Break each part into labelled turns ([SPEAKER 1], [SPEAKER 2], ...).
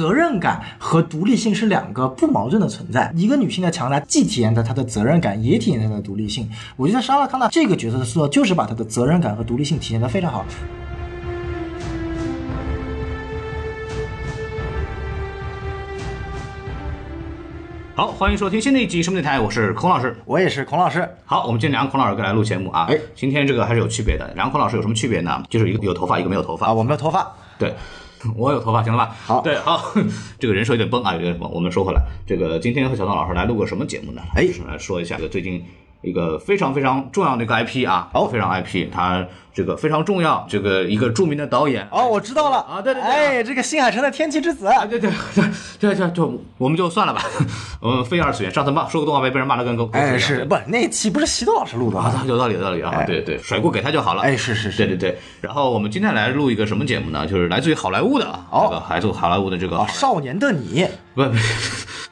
[SPEAKER 1] 责任感和独立性是两个不矛盾的存在。一个女性的强大，既体现在她的责任感，也体现在她的独立性。我觉得莎拉康纳这个角色的塑造，就是把她的责任感和独立性体现得非常好。
[SPEAKER 2] 好，欢迎收听新的一集什么电台，我是孔老师。
[SPEAKER 1] 我也是孔老师，
[SPEAKER 2] 好，我们今天两个孔老师过来录节目啊。
[SPEAKER 1] 哎，
[SPEAKER 2] 今天这个还是有区别的。两个孔老师有什么区别呢？就是一个有头发，一个没有头发。
[SPEAKER 1] 啊，我没有头发，
[SPEAKER 2] 对，我有头发，行了吧？
[SPEAKER 1] 好
[SPEAKER 2] 对，好，这个人设有点崩啊，有点崩。我们说回来，这个今天和小宋老师来录个什么节目呢？
[SPEAKER 1] 哎
[SPEAKER 2] 来说一下这个最近一个非常非常重要的一个 IP 啊，
[SPEAKER 1] 哦
[SPEAKER 2] 非常 IP，它这个非常重要，这个一个著名的导演
[SPEAKER 1] 哦，我知道了
[SPEAKER 2] 啊对对对
[SPEAKER 1] 哎，这个新海诚的《天气之子》
[SPEAKER 2] 啊，对对对对对，就我们就算了吧，我们非二次元上次骂，说个动画被被人骂的跟狗狗
[SPEAKER 1] 哎，是不那期不是西多老师录的吗？
[SPEAKER 2] 啊，有道理，有道理啊！
[SPEAKER 1] 哎
[SPEAKER 2] 对对，甩锅给他就好了。
[SPEAKER 1] 哎是是是
[SPEAKER 2] 对对对。然后我们今天来录一个什么节目呢？就是来自于好莱坞的啊，
[SPEAKER 1] 哦
[SPEAKER 2] 这个来自好莱坞的这个
[SPEAKER 1] 啊，少年的你，
[SPEAKER 2] 不不，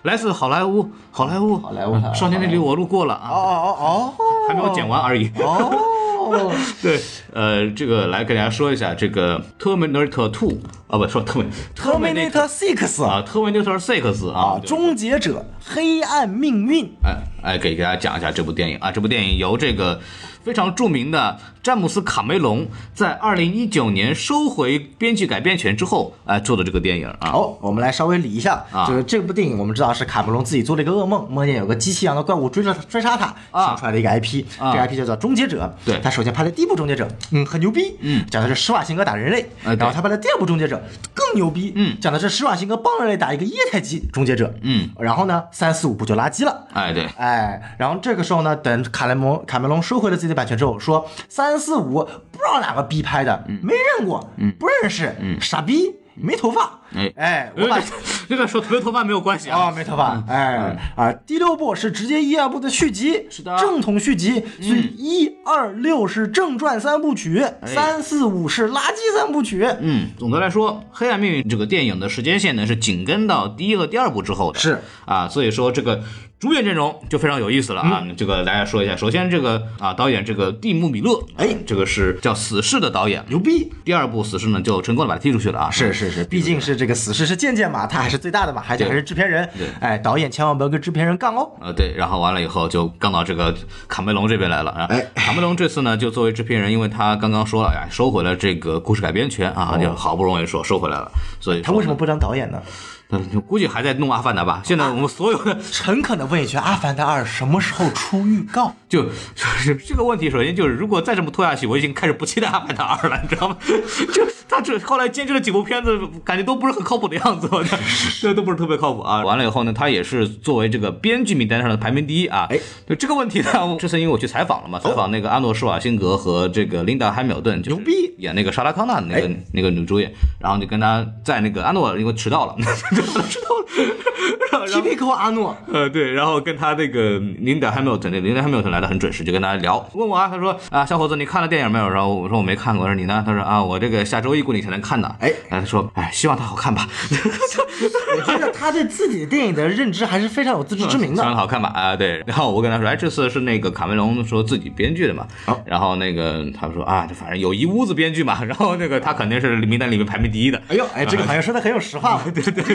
[SPEAKER 2] 来自好莱坞，好莱坞，好
[SPEAKER 1] 莱坞
[SPEAKER 2] 少年的你我路过了
[SPEAKER 1] 哦
[SPEAKER 2] 啊，
[SPEAKER 1] 哦哦
[SPEAKER 2] 还没有剪完而已。
[SPEAKER 1] 哦，
[SPEAKER 2] 对，呃，这个来跟大家说一下这个 Terminator Two 啊，不说 Termin
[SPEAKER 1] Terminator Six
[SPEAKER 2] 啊，Terminator Six 啊
[SPEAKER 1] 啊，，终结者黑暗命运，
[SPEAKER 2] 哎哎，给大家讲一下这部电影。啊，这部电影由这个非常著名的詹姆斯卡梅隆在二零一九年收回编剧改编权之后，哎做的这个电影啊。
[SPEAKER 1] 好，我们来稍微理一下，
[SPEAKER 2] 啊。
[SPEAKER 1] 就是这部电影我们知道是卡梅隆自己做了一个噩梦，梦见有个机器一样的怪物追着追杀他，
[SPEAKER 2] 啊。
[SPEAKER 1] 想出来的一个 IP，
[SPEAKER 2] 啊。
[SPEAKER 1] 这个 IP 叫做终结者。
[SPEAKER 2] 对。
[SPEAKER 1] 他首先拍的第一部终结者，嗯，很牛逼，
[SPEAKER 2] 嗯。
[SPEAKER 1] 讲的是施瓦辛格打人类，
[SPEAKER 2] 哎对。
[SPEAKER 1] 然后他拍的第二部终结者更牛逼，
[SPEAKER 2] 嗯。
[SPEAKER 1] 讲的是施瓦辛格帮人类打一个液态机终结者，
[SPEAKER 2] 嗯，
[SPEAKER 1] 然后呢，三四五部就垃圾了。
[SPEAKER 2] 哎对，
[SPEAKER 1] 哎，然后这个时候呢，等卡雷蒙卡梅隆收回了自己的版权之后，说三四五不知道哪个逼拍的，没认过，不认识，傻逼，没头发，
[SPEAKER 2] 哎。
[SPEAKER 1] 哎，我把。
[SPEAKER 2] 这个说没头发没有关系啊。
[SPEAKER 1] 啊，没头发，哎啊，第六部是直接一二部的续集，
[SPEAKER 2] 是的
[SPEAKER 1] 正统续集，所以一二六是正传三部曲，三四五是垃圾三部曲，
[SPEAKER 2] 嗯，总的来说，《黑暗命运》这个电影的时间线呢是紧跟到第一和第二部之后的，
[SPEAKER 1] 是
[SPEAKER 2] 啊，所以说这个主演阵容就非常有意思了啊。这个大家说一下，首先这个啊导演这个蒂姆·米勒，
[SPEAKER 1] 哎
[SPEAKER 2] 这个是叫《死侍》的导演，
[SPEAKER 1] 牛逼。
[SPEAKER 2] 第二部《死侍》呢就成功的把他踢出去了啊。
[SPEAKER 1] 是是是，毕竟是这个死侍是渐渐嘛，他还是最大的嘛，而且还是制片人
[SPEAKER 2] 对，
[SPEAKER 1] 哎，导演千万不要跟制片人杠哦。
[SPEAKER 2] 呃，对，然后完了以后就杠到这个卡梅隆这边来了啊。
[SPEAKER 1] 哎
[SPEAKER 2] 卡梅隆这次呢，就作为制片人，因为他刚刚说了呀，收回了这个故事改编权啊，就好不容易说收回来了，所以
[SPEAKER 1] 他为什么不当导演呢？
[SPEAKER 2] 嗯，就估计还在弄《阿凡达》吧。现在我们所有的
[SPEAKER 1] 诚恳的问一句，《阿凡达二》什么时候出预告？
[SPEAKER 2] 就就是这个问题，首先就是如果再这么拖下去，我已经开始不期待《阿凡达二》了，你知道吗？就他这后来监制了几部片子，感觉都不是很靠谱的样子，我觉得这都不是特别靠谱啊。完了以后呢，他也是作为这个编剧名单上的排名第一啊。
[SPEAKER 1] 哎，
[SPEAKER 2] 就这个问题呢，我这次因为我去采访了嘛，采访那个阿诺施瓦辛格和这个琳达汉密尔顿，就
[SPEAKER 1] 牛逼
[SPEAKER 2] 演那个莎拉康纳的那个、
[SPEAKER 1] 哎
[SPEAKER 2] 那个女主演，然后就跟他在那个阿诺因为迟到了，迟到了，然后然后
[SPEAKER 1] Typical 阿诺，
[SPEAKER 2] 呃，对，然后跟他那个琳达汉密尔顿，那琳达汉密尔顿来的很准时，就跟大家聊，问我啊，他说啊，小伙子，你看了电影没有？然后我说我没看过，我说你呢？他说啊，我这个下周一估计才能看呢。
[SPEAKER 1] 哎
[SPEAKER 2] 然后他说，哎，希望它好看吧，
[SPEAKER 1] 我觉得他对自己的电影的认知还是非常有自知之明
[SPEAKER 2] 希望
[SPEAKER 1] 的。
[SPEAKER 2] 好看吧啊，对。然后我跟他说，哎，这次是那个卡梅隆说自己编剧的嘛，
[SPEAKER 1] 好
[SPEAKER 2] 然后那个他说啊，反正有一屋子编剧嘛，然后那个他肯定是名单里面排名第一的。
[SPEAKER 1] 哎呦，哎，这个好像说的很有实话。对对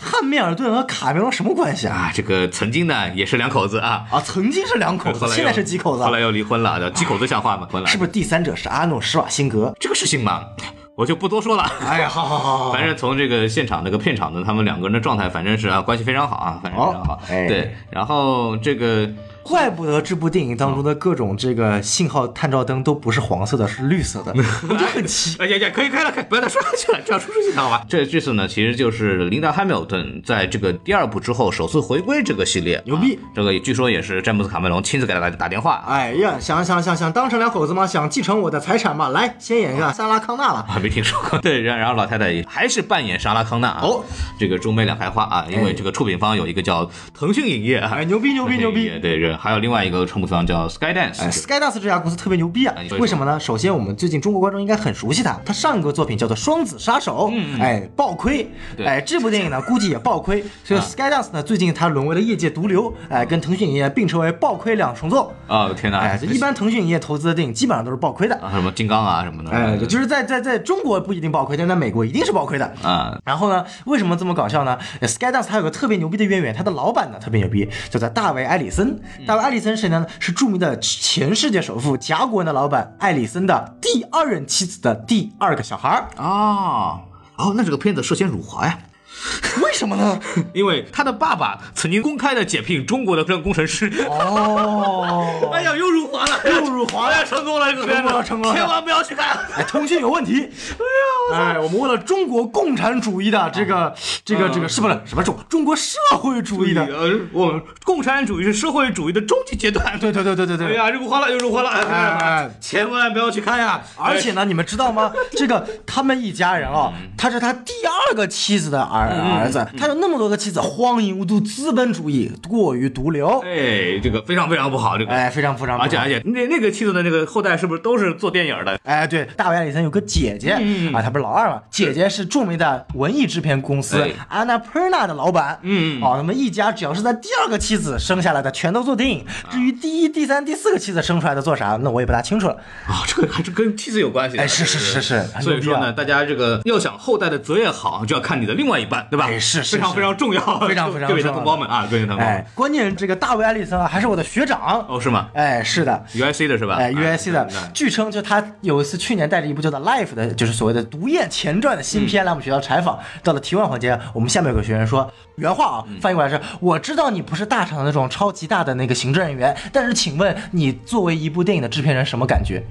[SPEAKER 1] 汉密尔顿和卡梅隆什么关系啊？
[SPEAKER 2] 啊，这个曾经呢也是两口子啊，
[SPEAKER 1] 啊，曾经是两口子，现在是几口子
[SPEAKER 2] 后？来又离婚了，叫几口子像话吗？婚了，
[SPEAKER 1] 是不是第三者是阿诺施瓦辛格？
[SPEAKER 2] 这个事情嘛，我就不多说了。
[SPEAKER 1] 哎呀，好好好好，
[SPEAKER 2] 反正从这个现场那个片场的他们两个人的状态，反正是啊关系非常好啊，反正非常好。
[SPEAKER 1] 哎
[SPEAKER 2] 对，然后这个
[SPEAKER 1] 怪不得这部电影当中的各种这个信号探照灯都不是黄色的，是绿色的，我就很奇。
[SPEAKER 2] 哎呀呀，可以开了，可以不要再说下去了，这样出出去好吧？这这次呢，其实就是琳达汉密尔顿在这个第二部之后首次回归这个系列，
[SPEAKER 1] 牛逼
[SPEAKER 2] 啊这个据说也是詹姆斯卡梅隆亲自给他打打电话。
[SPEAKER 1] 哎呀，想想想想当成两口子吗？想继承我的财产吗？来，先演一个萨拉康纳了。
[SPEAKER 2] 还没听说过，对，然然后老太太还是扮演莎拉康纳啊，
[SPEAKER 1] 哦，
[SPEAKER 2] 这个中美两开花啊，因为这个出品方有一个叫腾讯影业啊，
[SPEAKER 1] 哎，牛逼牛逼牛逼！
[SPEAKER 2] 对，这是还有另外一个成部方叫 Skydance，、
[SPEAKER 1] 哎，Skydance 这家公司特别牛逼啊
[SPEAKER 2] 哎！
[SPEAKER 1] 为什么呢？首先，我们最近中国观众应该很熟悉它，它上一个作品叫做《双子杀手》，哎，爆亏，
[SPEAKER 2] 对
[SPEAKER 1] 哎，这部电影呢 估计也爆亏，所以
[SPEAKER 2] 啊
[SPEAKER 1] Skydance 呢最近它沦为了业界毒瘤，哎，跟腾讯影业并称为爆亏两重奏。
[SPEAKER 2] 哦天哪，
[SPEAKER 1] 哎，这一般腾讯影业投资的电影基本上都是爆亏的，
[SPEAKER 2] 啊什么金刚啊什么的，
[SPEAKER 1] 哎，就是在在在中国不一定爆亏，但在美国一定是爆亏的。
[SPEAKER 2] 啊
[SPEAKER 1] 然后呢，为什么这么搞笑呢呃？Skydance 它有个特别牛逼的渊源，它的老板呢特别牛逼，叫做大卫·埃里森。大卫·艾里森是谁呢？是著名的前世界首富甲骨文的老板艾丽森的第二任妻子的第二个小孩儿。
[SPEAKER 2] 啊哦，那这个片子涉嫌辱华呀。
[SPEAKER 1] 为什么呢？
[SPEAKER 2] 因为他的爸爸曾经公开的解聘中国的这个工程师。
[SPEAKER 1] 哦，
[SPEAKER 2] 哎呀，又辱华了，
[SPEAKER 1] 又辱华
[SPEAKER 2] 成功了，
[SPEAKER 1] 成功了成功了
[SPEAKER 2] 千万不要去看。
[SPEAKER 1] 哎，腾讯有问题。哎呀，哎，我们为了中国共产主义的这个这个这个是不是什么中中国社会主义的？
[SPEAKER 2] 呃，我们共产主义是社会主义的终极阶段。
[SPEAKER 1] 对对对对对对。
[SPEAKER 2] 哎呀，辱华了，又辱华了，
[SPEAKER 1] 哎哎
[SPEAKER 2] 千万不要去看呀！
[SPEAKER 1] 而且呢，你们知道吗？这个他们一家人啊，他是他第二个妻子的儿儿子，他有那么多个妻子，荒淫无度，资本主义过于毒瘤，
[SPEAKER 2] 哎，这个非常非常不好，这个。
[SPEAKER 1] 哎，非常非常不好，
[SPEAKER 2] 而且而且，那那个妻子的那个后代是不是都是做电影的？
[SPEAKER 1] 哎，对，大卫·艾里森有个姐姐、啊，他不是老二嘛？姐姐是著名的文艺制片公司
[SPEAKER 2] 对
[SPEAKER 1] Annapurna 的老板。
[SPEAKER 2] 嗯
[SPEAKER 1] 哦，那么一家只要是在第二个妻子生下来的，全都做电影。至于第一、第三、第四个妻子生出来的做啥，那我也不大清楚了。
[SPEAKER 2] 啊，这个还是跟妻子有关系的。
[SPEAKER 1] 哎是是是是
[SPEAKER 2] 所以说呢，大家这个要想后代的择业好，就要看你的另外一半，对吧？
[SPEAKER 1] 哎是
[SPEAKER 2] 非常非常重要，
[SPEAKER 1] 非常非常
[SPEAKER 2] 各位的同胞们啊，各位的同胞们
[SPEAKER 1] 哎。，关键这个大卫·艾利森啊，还是我的学长。
[SPEAKER 2] 哦，是吗
[SPEAKER 1] 哎，是的。
[SPEAKER 2] ？UIC 的是吧？
[SPEAKER 1] 哎，UIC 的
[SPEAKER 2] 那，
[SPEAKER 1] 据称就他有一次去年带着一部叫做《Life》的，就是所谓的《毒液前传》的新片来我们学校采访。到了提问环节，我们下面有个学员说，原话啊，翻译过来是：我知道你不是大厂的那种超级大的那个行政人员，但是请问你作为一部电影的制片人什么感觉？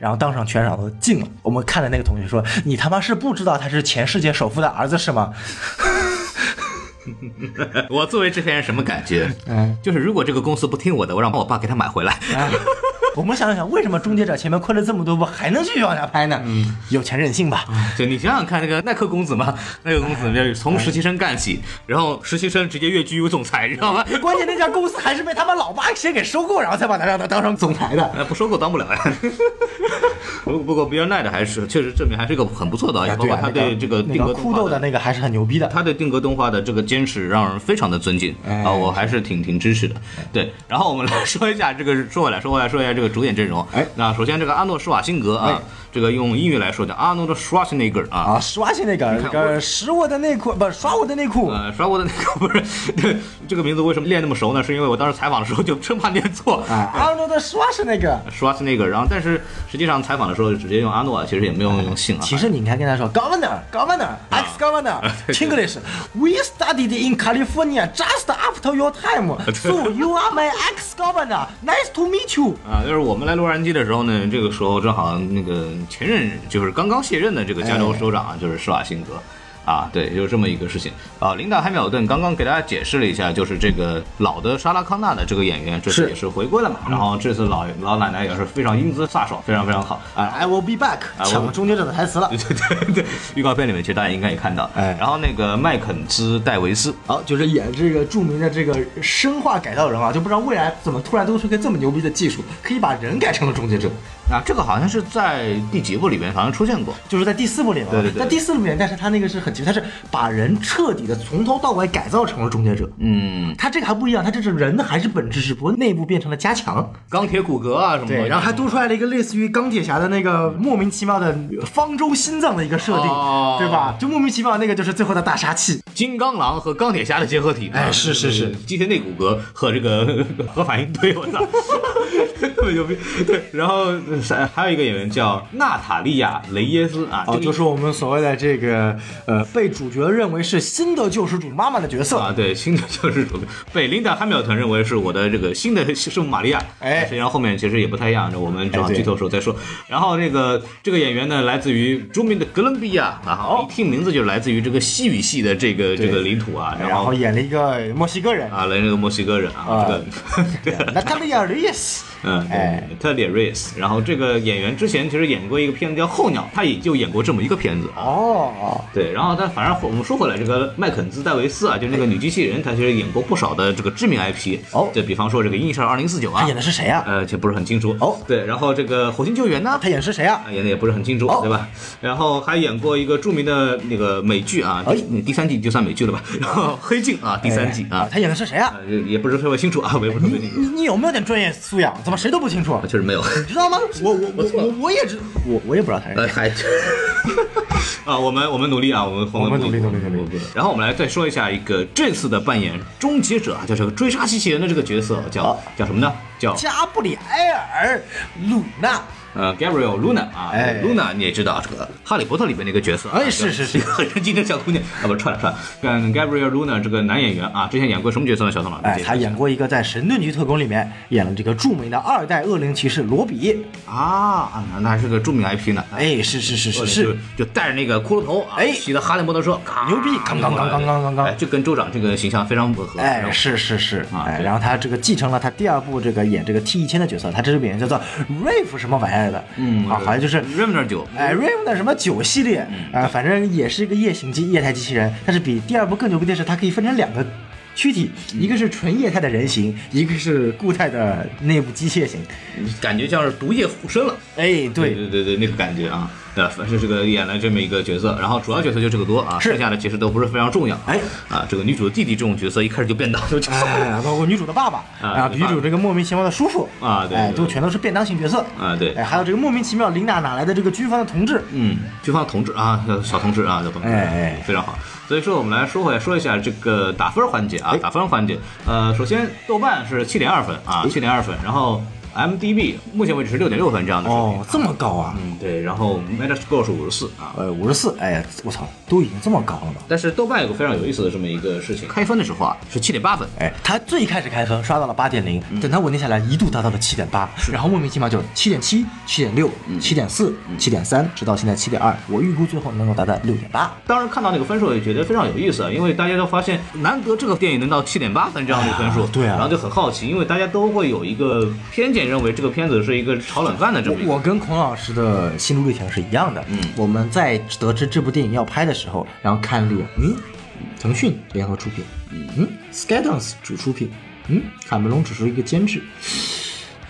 [SPEAKER 1] 然后当场全场都静了。我们看的那个同学说：“你他妈是不知道他是前世界首富的儿子是吗
[SPEAKER 2] 我作为制片人什么感觉？
[SPEAKER 1] 嗯，
[SPEAKER 2] 就是如果这个公司不听我的，我让我爸给他买回来。？”
[SPEAKER 1] 哎，我们想想，为什么《终结者》前面亏了这么多部，还能继续往下拍呢？嗯，有钱任性吧。
[SPEAKER 2] 对你想想看，那个耐克公子嘛，耐 克公子就是从实习生干起，然后实习生直接跃居为总裁，你知道吗？
[SPEAKER 1] 关键那家公司还是被他们老爸先给收购，然后才把他让他当上总裁的。
[SPEAKER 2] 呃，不收购当不了呀。不不过 Bill Nye 的还是确实证明还是一个很不错的导演，包括他对这个定格
[SPEAKER 1] 个酷豆的。那个还是很牛逼的。
[SPEAKER 2] 他对定格动画的这个坚持让人非常的尊敬
[SPEAKER 1] 哎
[SPEAKER 2] 啊，我还是挺挺支持的。对，然后我们来说一下这个，说回来说回来说一下这个主演阵容。
[SPEAKER 1] 哎
[SPEAKER 2] 那首先这个阿诺施瓦辛格啊
[SPEAKER 1] 哎，
[SPEAKER 2] 这个用英语来说叫阿诺的 Schwarzenegger 啊，
[SPEAKER 1] 啊，刷新那个这个使我的内裤，不是刷我的内裤。
[SPEAKER 2] 呃，刷我的内裤不是这个名字为什么练那么熟呢？是因为我当时采访的时候就生怕念错。
[SPEAKER 1] 啊，阿诺的刷是那个。
[SPEAKER 2] Schwarzenegger，然后但是实际上采访的时候就直接用阿诺，其实也没有用姓啊。
[SPEAKER 1] 其实你应该跟他说，Governor, Governor, ex Governor, English. We studied in California just after your time, so you are my ex Governor. Nice to meet you.
[SPEAKER 2] 啊，就是我们来洛杉矶的时候呢，这个时候正好那个前任就是刚刚卸任的这个加州州长啊，就是施瓦辛格。啊，对，就是这么一个事情啊。琳达·汉密尔顿刚刚给大家解释了一下，就是这个老的莎拉康纳的这个演员，这次也是回归了嘛。然后这次老老奶奶也是非常英姿飒爽，非常非常好啊。
[SPEAKER 1] I will be back，抢了终结者的台词了。
[SPEAKER 2] 对对对对，预告片里面其实大家应该也看到。
[SPEAKER 1] 哎
[SPEAKER 2] 然后那个麦肯兹·戴维斯，
[SPEAKER 1] 好，就是演这个著名的这个生化改造人啊，就不知道未来怎么突然多出一个这么牛逼的技术，可以把人改成了终结者。
[SPEAKER 2] 啊，这个好像是在第几部里面好像出现过。
[SPEAKER 1] 就是在第四部里面嘛，
[SPEAKER 2] 对对对
[SPEAKER 1] 在第四部里面，但是他那个是很他是把人彻底的从头到尾改造成了终结者。
[SPEAKER 2] 嗯，
[SPEAKER 1] 他这个还不一样，他这是人还是本质，只不过内部变成了加强。
[SPEAKER 2] 钢铁骨骼啊什么的。
[SPEAKER 1] 对，然后还多出来了一个类似于钢铁侠的那个莫名其妙的方舟心脏的一个设定，
[SPEAKER 2] 哦
[SPEAKER 1] 对吧？就莫名其妙那个就是最后的大杀器。
[SPEAKER 2] 金刚狼和钢铁侠的结合体，
[SPEAKER 1] 哎是是是
[SPEAKER 2] 机械内骨骼和这个 核反应堆，我操，特别牛逼。对，然后呃还有一个演员叫娜塔莉亚·雷耶斯啊，这
[SPEAKER 1] 哦，就是我们所谓的这个呃，被主角认为是新的救世主妈妈的角色。
[SPEAKER 2] 啊，对，新的救世主被琳达·汉密尔顿认为是我的这个新的圣母玛利亚，
[SPEAKER 1] 哎
[SPEAKER 2] 实际上后面其实也不太一样，我们正剧透的时候再说。然后这个这个演员呢，来自于著名的哥伦比亚啊，
[SPEAKER 1] 哦
[SPEAKER 2] 一听名字就来自于这个西语系的这个这个领土啊，后
[SPEAKER 1] 然后演了一个墨西哥人，
[SPEAKER 2] 啊，来这个墨西哥人啊，
[SPEAKER 1] 啊
[SPEAKER 2] 这个。
[SPEAKER 1] 娜塔莉亚·雷耶斯。
[SPEAKER 2] 嗯，
[SPEAKER 1] 哎
[SPEAKER 2] 对，特里瑞斯。然后这个演员之前其实演过一个片子叫《候鸟》，他也就演过这么一个片子。
[SPEAKER 1] 哦，
[SPEAKER 2] 对，然后但反正我们说回来，这个麦肯兹戴维斯啊，就是那个女机器人，她其实演过不少的这个知名 IP。
[SPEAKER 1] 哦
[SPEAKER 2] 就比方说这个《银翼杀手二零四九》啊
[SPEAKER 1] 他演，的是谁啊？
[SPEAKER 2] 呃，且不是很清楚。
[SPEAKER 1] 哦
[SPEAKER 2] 对，然后这个《火星救援》呢，
[SPEAKER 1] 他演的是谁啊？
[SPEAKER 2] 啊，演的也不是很清楚，
[SPEAKER 1] 哦
[SPEAKER 2] 对吧？然后还演过一个著名的那个美剧啊，
[SPEAKER 1] 哎
[SPEAKER 2] 第第三季就算美剧了吧？然后《黑镜》啊，第三季啊，
[SPEAKER 1] 他演的是谁啊？
[SPEAKER 2] 呃也不是特别清楚啊，我也不是特别清楚，
[SPEAKER 1] 你你有没有点专业素养？怎么谁都不清楚？
[SPEAKER 2] 确实没有。
[SPEAKER 1] 你知道吗？我我我我我也知，我我也不知道他是谁。
[SPEAKER 2] 呃，还 啊，我们我们努力啊，我们
[SPEAKER 1] 我们努力
[SPEAKER 2] 不
[SPEAKER 1] 努力努力。
[SPEAKER 2] 然后我们来再说一下一个这次的扮演终结者啊，叫这个追杀机器人的这个角色叫
[SPEAKER 1] 好
[SPEAKER 2] 叫什么呢？叫
[SPEAKER 1] 加布里埃尔·鲁纳。
[SPEAKER 2] 呃 Gabriel Luna 啊、
[SPEAKER 1] 哎
[SPEAKER 2] l u n a 你也知道这个《哈利波特》里面那个角色啊，
[SPEAKER 1] 哎是是是
[SPEAKER 2] 一个很神经的小姑娘啊，不是串了串了，跟 Gabriel Luna 这个男演员啊，之前演过什么角色呢？小宋老师，
[SPEAKER 1] 哎，他演过一个在《神盾局特工》里面演了这个著名的二代恶灵骑士罗比。
[SPEAKER 2] 啊啊，那那还是个著名 IP 呢。
[SPEAKER 1] 哎，是是是是，
[SPEAKER 2] 是就带着那个骷髅头啊，
[SPEAKER 1] 哎
[SPEAKER 2] 骑着哈利波特车，咔
[SPEAKER 1] 牛逼刚刚刚刚刚刚刚
[SPEAKER 2] 哎，这跟州长这个形象非常吻合。然
[SPEAKER 1] 哎，是是是，哎，
[SPEAKER 2] 啊对
[SPEAKER 1] 然后他这个继承了他第二部这个演这个 T 一千的角色，他这个演员叫做 Rave 什么玩意
[SPEAKER 2] 嗯
[SPEAKER 1] 啊，好像就是的什么九系列，啊，反正也是一个夜行机液态机器人，但是比第二部更牛逼的是，它可以分成两个。躯体，一个是纯液态的人形，一个是固态的内部机械型。
[SPEAKER 2] 感觉像是毒液附身了。
[SPEAKER 1] 哎，对，
[SPEAKER 2] 对对对，那个感觉啊，对，反正这个演了这么一个角色，然后主要角色就这个多啊，剩下的其实都不是非常重要。
[SPEAKER 1] 哎，
[SPEAKER 2] 啊，这个女主的弟弟这种角色一开始就变当就
[SPEAKER 1] 哎，包括女主的爸爸
[SPEAKER 2] 啊
[SPEAKER 1] 啊，女主这个莫名其妙的叔叔哎，
[SPEAKER 2] 啊对对对
[SPEAKER 1] 都全都是便当型角色
[SPEAKER 2] 啊对
[SPEAKER 1] 哎，还有这个莫名其妙琳达哪来的这个军方的同志，
[SPEAKER 2] 嗯，军方同志啊，小小同志啊，小同志，
[SPEAKER 1] 哎哎
[SPEAKER 2] 非常好。所以说，我们来说回来说一下这个打分环节啊，
[SPEAKER 1] 哎
[SPEAKER 2] 打分环节。呃，首先豆瓣是七点二分啊，七点二分，然后 MDB 目前为止是六点六分这样的水平。
[SPEAKER 1] 哦，这么高啊，
[SPEAKER 2] 嗯，对，然后 Metascore 是五十四啊。
[SPEAKER 1] 呃，五十四，哎呀，我操，都已经这么高了吗？
[SPEAKER 2] 但是豆瓣有个非常有意思的这么一个事情，开分的时候啊是七点八分，
[SPEAKER 1] 哎，它最开始开分刷到了八点零，等它稳定下来，一度达到了七点八，然后莫名其妙就七点七、七点六、七点四、七点三，直到现在七点二。我预估最后能够达到六点八。
[SPEAKER 2] 当时看到那个分数也觉得非常有意思啊，因为大家都发现难得这个电影能到七点八分这样的分数，
[SPEAKER 1] 哎对啊
[SPEAKER 2] 然后就很好奇，因为大家都会有一个偏见，认为这个片子是一个炒冷饭的这么一个。
[SPEAKER 1] 我跟孔老师的心路历程是一样的。嗯，我们在得知这部电影要拍的时候，然后看了一眼，嗯，腾讯联合出品，嗯，Skydance 主出品，嗯，卡梅隆只是一个监制，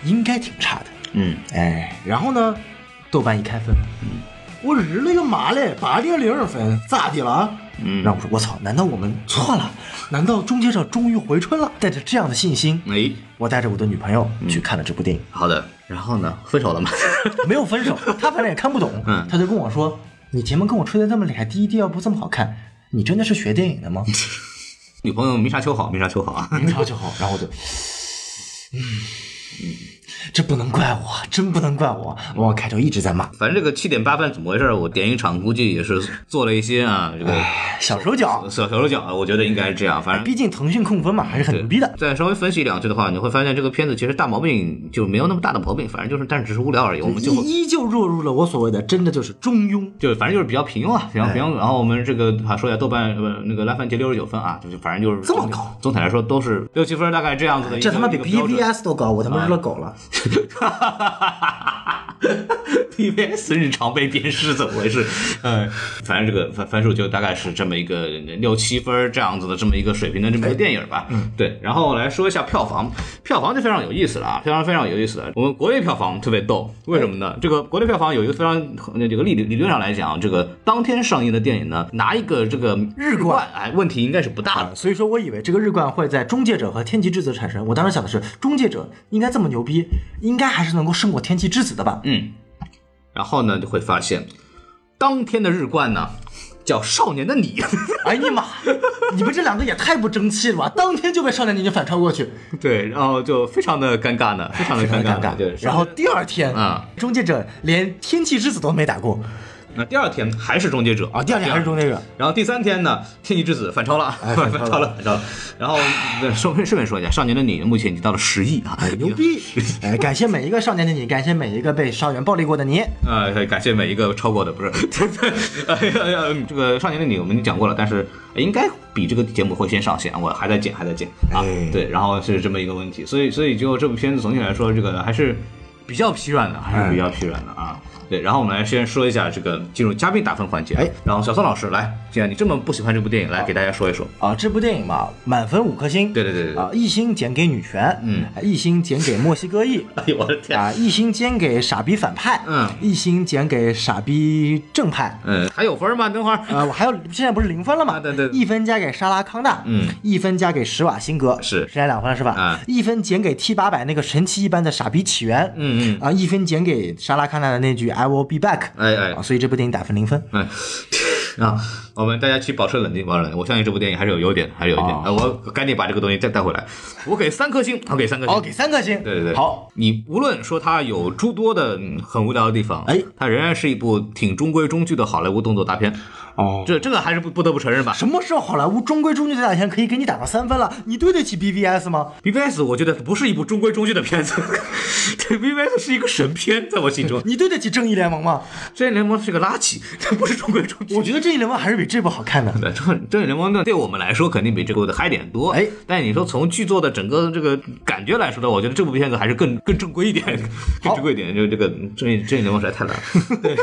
[SPEAKER 1] 应该挺差的。
[SPEAKER 2] 嗯，
[SPEAKER 1] 哎，然后呢，豆瓣一开分，嗯，我日了个妈嘞，八点零二分，咋的了？
[SPEAKER 2] 嗯
[SPEAKER 1] 然后我说我操，难道我们错了？难道终结者终于回春了？带着这样的信心，
[SPEAKER 2] 哎，
[SPEAKER 1] 我带着我的女朋友去看了这部电影。
[SPEAKER 2] 好的，然后呢，分手了吗？
[SPEAKER 1] 没有分手，他反正也看不懂，
[SPEAKER 2] 嗯
[SPEAKER 1] 他就跟我说：“你前面跟我吹的这么厉害，第一、第二部这么好看，你真的是学电影的吗
[SPEAKER 2] 女朋友没啥秋好，没啥秋好啊？？”
[SPEAKER 1] 明朝就好，然后我就，嗯这不能怪我，真不能怪我，我开头一直在骂，
[SPEAKER 2] 反正这个七点八分怎么回事？我电影厂估计也是做了一些啊，这个
[SPEAKER 1] 小手脚，
[SPEAKER 2] 小小手脚，我觉得应该是这样。反正
[SPEAKER 1] 毕竟腾讯控分嘛，还是很牛逼的。
[SPEAKER 2] 再稍微分析两句的话，你会发现这个片子其实大毛病就没有那么大的毛病，反正就是，但是只是无聊而已。我们就
[SPEAKER 1] 依依旧落入了我所谓的真的就是中庸。
[SPEAKER 2] 就反正就是比较平庸啊，比较平庸。然后我们这个啊说一下豆瓣呃那个烂番茄六十九分啊，就是反正就是
[SPEAKER 1] 这么高。
[SPEAKER 2] 总体来说都是六七分，大概这样子的。
[SPEAKER 1] 这他妈比 BVS 都高，我他妈日了狗了。
[SPEAKER 2] PBS 日常被鞭尸怎么回事？嗯，反正这个分分数就大概是这么一个六七分这样子的这么一个水平的这么一个电影吧。嗯，对。然后来说一下票房，票房就非常有意思了啊，非常非常有意思的。我们国内票房特别逗，为什么呢？这个国内票房有一个非常那这个理理论上来讲，这个当天上映的电影呢，拿一个这个
[SPEAKER 1] 日冠
[SPEAKER 2] 冠，哎，问题应该是不大的。
[SPEAKER 1] 所以说我以为这个日冠会在终结者和天气之子产生。我当时想的是，终结者应该这么牛逼，应该还是能够胜过天气之子的吧？
[SPEAKER 2] 嗯，然后呢就会发现，当天的日冠呢叫《少年的你》。
[SPEAKER 1] 哎呀妈！你们这两个也太不争气了吧！当天就被少年的你就反超过去，
[SPEAKER 2] 对，然后就非常的尴尬呢，非常的尴
[SPEAKER 1] 尬。
[SPEAKER 2] 对，
[SPEAKER 1] 然后第二天
[SPEAKER 2] 啊，
[SPEAKER 1] 终结者连天气之子都没打过，
[SPEAKER 2] 那第二天还是终结者
[SPEAKER 1] 啊，第二天还是终结者，
[SPEAKER 2] 然后第三天呢，天气之子反超了，
[SPEAKER 1] 哎
[SPEAKER 2] 反
[SPEAKER 1] 反超了，
[SPEAKER 2] 反超了。然后呃顺便顺便说一下，少年的你目前已经到了十亿啊，
[SPEAKER 1] 牛逼！哎，感谢每一个少年的你，感谢每一个被校园暴力过的你。
[SPEAKER 2] 呃，感谢每一个超过的，不是，哎呀哎呀，这个少年的你我们已经讲过了，但是应该比这个节目会先上线，我还在剪，还在剪。啊
[SPEAKER 1] 哎，
[SPEAKER 2] 对，然后是这么一个问题，所以所以就这部片子总体来说，这个还是比较疲软的，还是比较疲软的啊。对，然后我们来先说一下这个进入嘉宾打分环节，
[SPEAKER 1] 哎，
[SPEAKER 2] 然后小宋老师来，既然你这么不喜欢这部电影，来给大家说一说。
[SPEAKER 1] 啊，这部电影嘛，满分五颗星。
[SPEAKER 2] 对对对对对
[SPEAKER 1] 啊，一星减给女权，
[SPEAKER 2] 嗯
[SPEAKER 1] 啊，一星减给墨西哥裔，
[SPEAKER 2] 哎呦我的天，
[SPEAKER 1] 啊，一星减给傻逼反派，
[SPEAKER 2] 嗯
[SPEAKER 1] 一星减给傻逼正派。
[SPEAKER 2] 嗯，还有分吗？等会儿，
[SPEAKER 1] 啊，我还有现在不是零分了吗？
[SPEAKER 2] 啊对对
[SPEAKER 1] 一分加给莎拉康纳，
[SPEAKER 2] 嗯，
[SPEAKER 1] 一分加给施瓦辛格，
[SPEAKER 2] 是
[SPEAKER 1] 现在两分了是吧？
[SPEAKER 2] 啊
[SPEAKER 1] 一分减给 T 八百那个神奇一般的傻逼起源，
[SPEAKER 2] 嗯嗯，
[SPEAKER 1] 啊，一分减给莎拉康纳的那句 I will be back，
[SPEAKER 2] 哎哎。
[SPEAKER 1] 啊，所以这部电影打分零分。
[SPEAKER 2] 哎，啊，我们大家去保持冷静，保持冷静。我相信这部电影还是有优点，还是有一点。我赶紧把这个东西再带回来。我给三颗星，我给三颗星。
[SPEAKER 1] 哦，给三颗星。
[SPEAKER 2] 对对对，
[SPEAKER 1] 好，，
[SPEAKER 2] 你无论说它有诸多的嗯很无聊的地方，
[SPEAKER 1] 哎，
[SPEAKER 2] 它仍然是一部挺中规中矩的好莱坞动作大片。
[SPEAKER 1] 哦，
[SPEAKER 2] 这这个还是不不得不承认吧。
[SPEAKER 1] 什么时候好莱坞中规中矩的大片可以给你打到三分了？你对得起 BVS 吗
[SPEAKER 2] ？BVS 我觉得不是一部中规中矩的片子，对 BVS 是一个神片，在我心中。
[SPEAKER 1] 你对得起正义联盟吗？
[SPEAKER 2] 正义联盟是个垃圾，它不是中规中矩。
[SPEAKER 1] 我觉得正义联盟还是比这部好看的。
[SPEAKER 2] 对，正正义联盟呢，对我们来说肯定比这部的嗨点多。
[SPEAKER 1] 哎，
[SPEAKER 2] 但你说从剧作的整个这个感觉来说呢，我觉得这部片子还是更更正规一点，更正规一点。就这个正义正义联盟实在太烂了，对，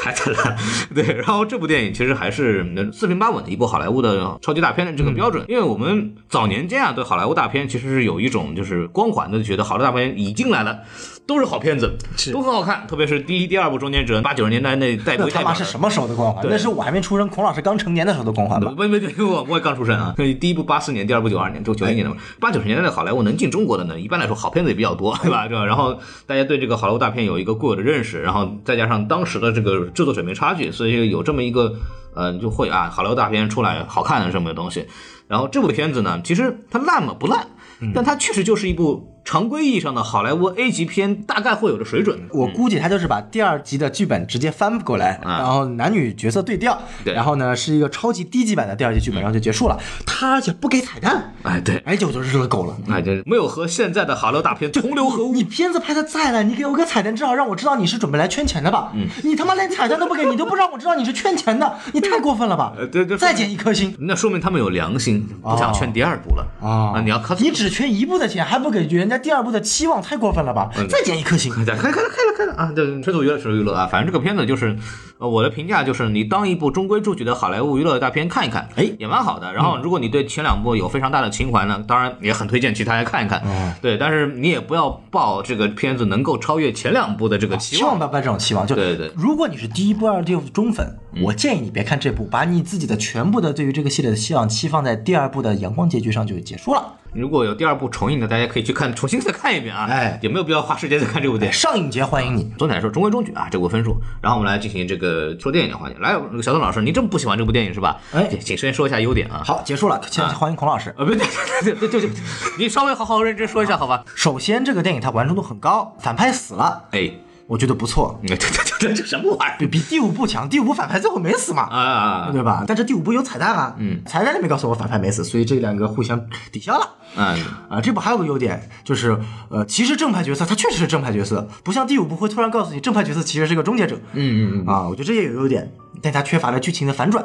[SPEAKER 2] 太太烂了。对，然后这部电影其实还是嗯四平八稳的一部好莱坞的超级大片的这个标准，因为我们早年间啊对好莱坞大片其实是有一种就是光环的，觉得好莱坞大片已经来了，都是好片子，都很好看，特别是第一、第二部《终结者》，八九十年代那代
[SPEAKER 1] 那
[SPEAKER 2] 为代表
[SPEAKER 1] 他妈是什么时候的光环？那是我还没出生，孔老师刚成年的时候的光环吧？
[SPEAKER 2] 不不不，我我也刚出生啊。第一部八四年，第二部九二年，就九一年的嘛。八九十年代的好莱坞能进中国的呢，一般来说好片子也比较多，对吧？这然后大家对这个好莱坞大片有一个固有的认识，然后再加上当时的这个制作水平差距，所以有这么一个呃，就会啊，好莱坞大片出来好看的这么个东西。然后这部片子呢，其实它烂嘛不烂，但它确实就是一部常规意义上的好莱坞 A 级片，大概会有的水准。
[SPEAKER 1] 我估计他就是把第二集的剧本直接翻过来，
[SPEAKER 2] 啊。
[SPEAKER 1] 然后男女角色对调，
[SPEAKER 2] 对。
[SPEAKER 1] 然后呢是一个超级低级版的第二集剧本，然后就结束了。他而且不给彩蛋，
[SPEAKER 2] 哎，对，
[SPEAKER 1] 哎，就就是个狗了。
[SPEAKER 2] 哎，这没有和现在的好莱坞大片同流合污。
[SPEAKER 1] 你片子拍的再烂，你给我个彩蛋，至少让我知道你是准备来圈钱的吧？嗯，你他妈连彩蛋都不给，你都不让我知道你是圈钱的，你太过分了吧？
[SPEAKER 2] 呃对对
[SPEAKER 1] 再减一颗星。
[SPEAKER 2] 那说明他们有良心，不想圈第二部了。
[SPEAKER 1] 啊
[SPEAKER 2] 你要靠
[SPEAKER 1] 你只圈一部的钱，还不给人家第二部的期望，太过分了吧？再减一颗星。
[SPEAKER 2] 开开开了开了开了啊！对，纯属娱乐，纯属娱乐啊！反正这个片子就是，呃，我的评价就是，你当一部中规中矩的好莱坞娱乐大片看一看，
[SPEAKER 1] 哎
[SPEAKER 2] 也蛮好的。然后，如果你对前两部有非常大的情怀呢，当然也很推荐去大家看一看。对，但是你也不要抱这个片子能够超越前两部的这个期望。
[SPEAKER 1] 千万不要抱这种期望。就
[SPEAKER 2] 对对
[SPEAKER 1] 如果你是第一部、二部中粉，我建议你别看这部，把你自己的全部的对于这个系列的希望期放在第二部的阳光结局上就结束了。
[SPEAKER 2] 如果有第二部重映的，大家可以去看，重新再看一遍啊。
[SPEAKER 1] 哎
[SPEAKER 2] 也没有必要花时间再看这部电影。
[SPEAKER 1] 上影节欢迎你。
[SPEAKER 2] 总体来说中规中矩啊，这部分数。然后我们来进行这个说电影的环节。来，那个小邓老师，您这么不喜欢这部电影是吧？
[SPEAKER 1] 哎
[SPEAKER 2] 请请先说一下优点啊。
[SPEAKER 1] 好，结束了，现在欢迎孔老师。
[SPEAKER 2] 呃，不对，对对对对，你稍微好好认真说一下好吧？
[SPEAKER 1] 首先，这个电影它完成度很高，反派死了，
[SPEAKER 2] 哎，
[SPEAKER 1] 我觉得不错，
[SPEAKER 2] 这这这这什么玩意儿
[SPEAKER 1] 比比第五部强。第五部反派最后没死嘛，
[SPEAKER 2] 啊
[SPEAKER 1] 对吧？但是第五部有彩蛋啊，嗯，彩蛋里面告诉我反派没死，所以这两个互相抵消了。
[SPEAKER 2] 啊！
[SPEAKER 1] 啊，这部还有个优点就是，呃，其实正派角色他确实是正派角色，不像第五部会突然告诉你正派角色其实是个终结者。
[SPEAKER 2] 嗯嗯嗯，
[SPEAKER 1] 啊，我觉得这也有优点，但它缺乏了剧情的反转。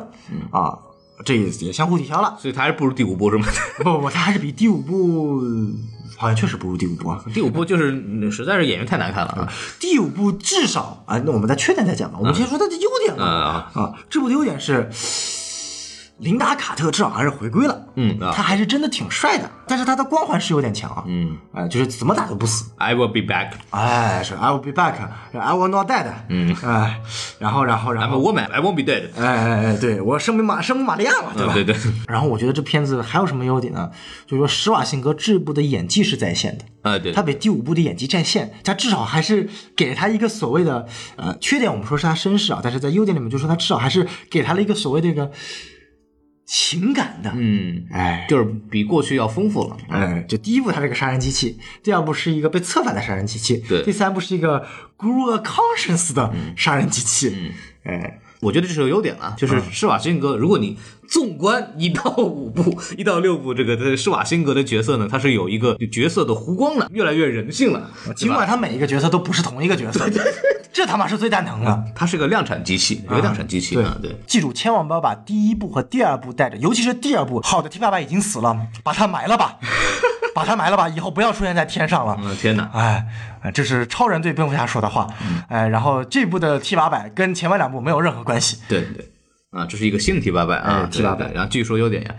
[SPEAKER 1] 啊，这也也相互抵消了。
[SPEAKER 2] 所以它还是不如第五部是吗？
[SPEAKER 1] 不不不，它还是比第五部好像确实不如第五部啊。
[SPEAKER 2] 第五部就是嗯实在是演员太难看了啊！
[SPEAKER 1] 第五部至少啊，那我们在缺点再讲吧。我们先说它的优点吧。
[SPEAKER 2] 啊
[SPEAKER 1] 啊，这部的优点是，琳达卡特至少还是回归了。
[SPEAKER 2] 嗯啊
[SPEAKER 1] 他还是真的挺帅的，但是他的光环是有点强啊。
[SPEAKER 2] 嗯
[SPEAKER 1] 哎，就是怎么打都不死。
[SPEAKER 2] ，I will be back。
[SPEAKER 1] 哎，是 I will be back，I will not dead。
[SPEAKER 2] 嗯，
[SPEAKER 1] 哎，然后然后然
[SPEAKER 2] I'm a
[SPEAKER 1] 后
[SPEAKER 2] ，woman. I won't be dead。
[SPEAKER 1] 哎哎哎，对我圣母玛圣母玛利亚嘛，对吧？
[SPEAKER 2] 嗯对对，
[SPEAKER 1] 然后我觉得这片子还有什么优点呢？就是说施瓦辛格这部的演技是在线的，
[SPEAKER 2] 啊对
[SPEAKER 1] 他比第五部的演技在线，他至少还是给了他一个所谓的呃缺点，我们说是他绅士啊，但是在优点里面就说他至少还是给他了一个所谓的一个情感的，
[SPEAKER 2] 嗯，
[SPEAKER 1] 哎。
[SPEAKER 2] 就是比过去要丰富了。
[SPEAKER 1] 哎，就第一部它是个杀人机器，第二部是一个被策反的杀人机器，
[SPEAKER 2] 对。
[SPEAKER 1] 第三部是一个 grew a conscience 的杀人机器，
[SPEAKER 2] 嗯。
[SPEAKER 1] 哎，
[SPEAKER 2] 我觉得这是有优点的，就是施瓦辛格，如果你纵观一到五部、一到六部这个施瓦辛格的角色呢，他是有一个角色的弧光了，越来越人性了。
[SPEAKER 1] 尽管他每一个角色都不是同一个角色，这他妈是最蛋疼的。
[SPEAKER 2] 他是个量产机器，一个量产机器啊，对。
[SPEAKER 1] 记住，千万不要把第一部和第二部带着，尤其是第二部，好的 T 八百已经死了，把它埋了吧，把它埋了吧，以后不要出现在天上了。
[SPEAKER 2] 嗯，天哪！
[SPEAKER 1] 哎，哎这是超人对蝙蝠侠说的话。哎，然后这部的 T 八百跟前面两部没有任何关系。
[SPEAKER 2] 对对，啊，这是一个新 T 八百啊
[SPEAKER 1] ，T 八百。
[SPEAKER 2] 然后继续说优点呀，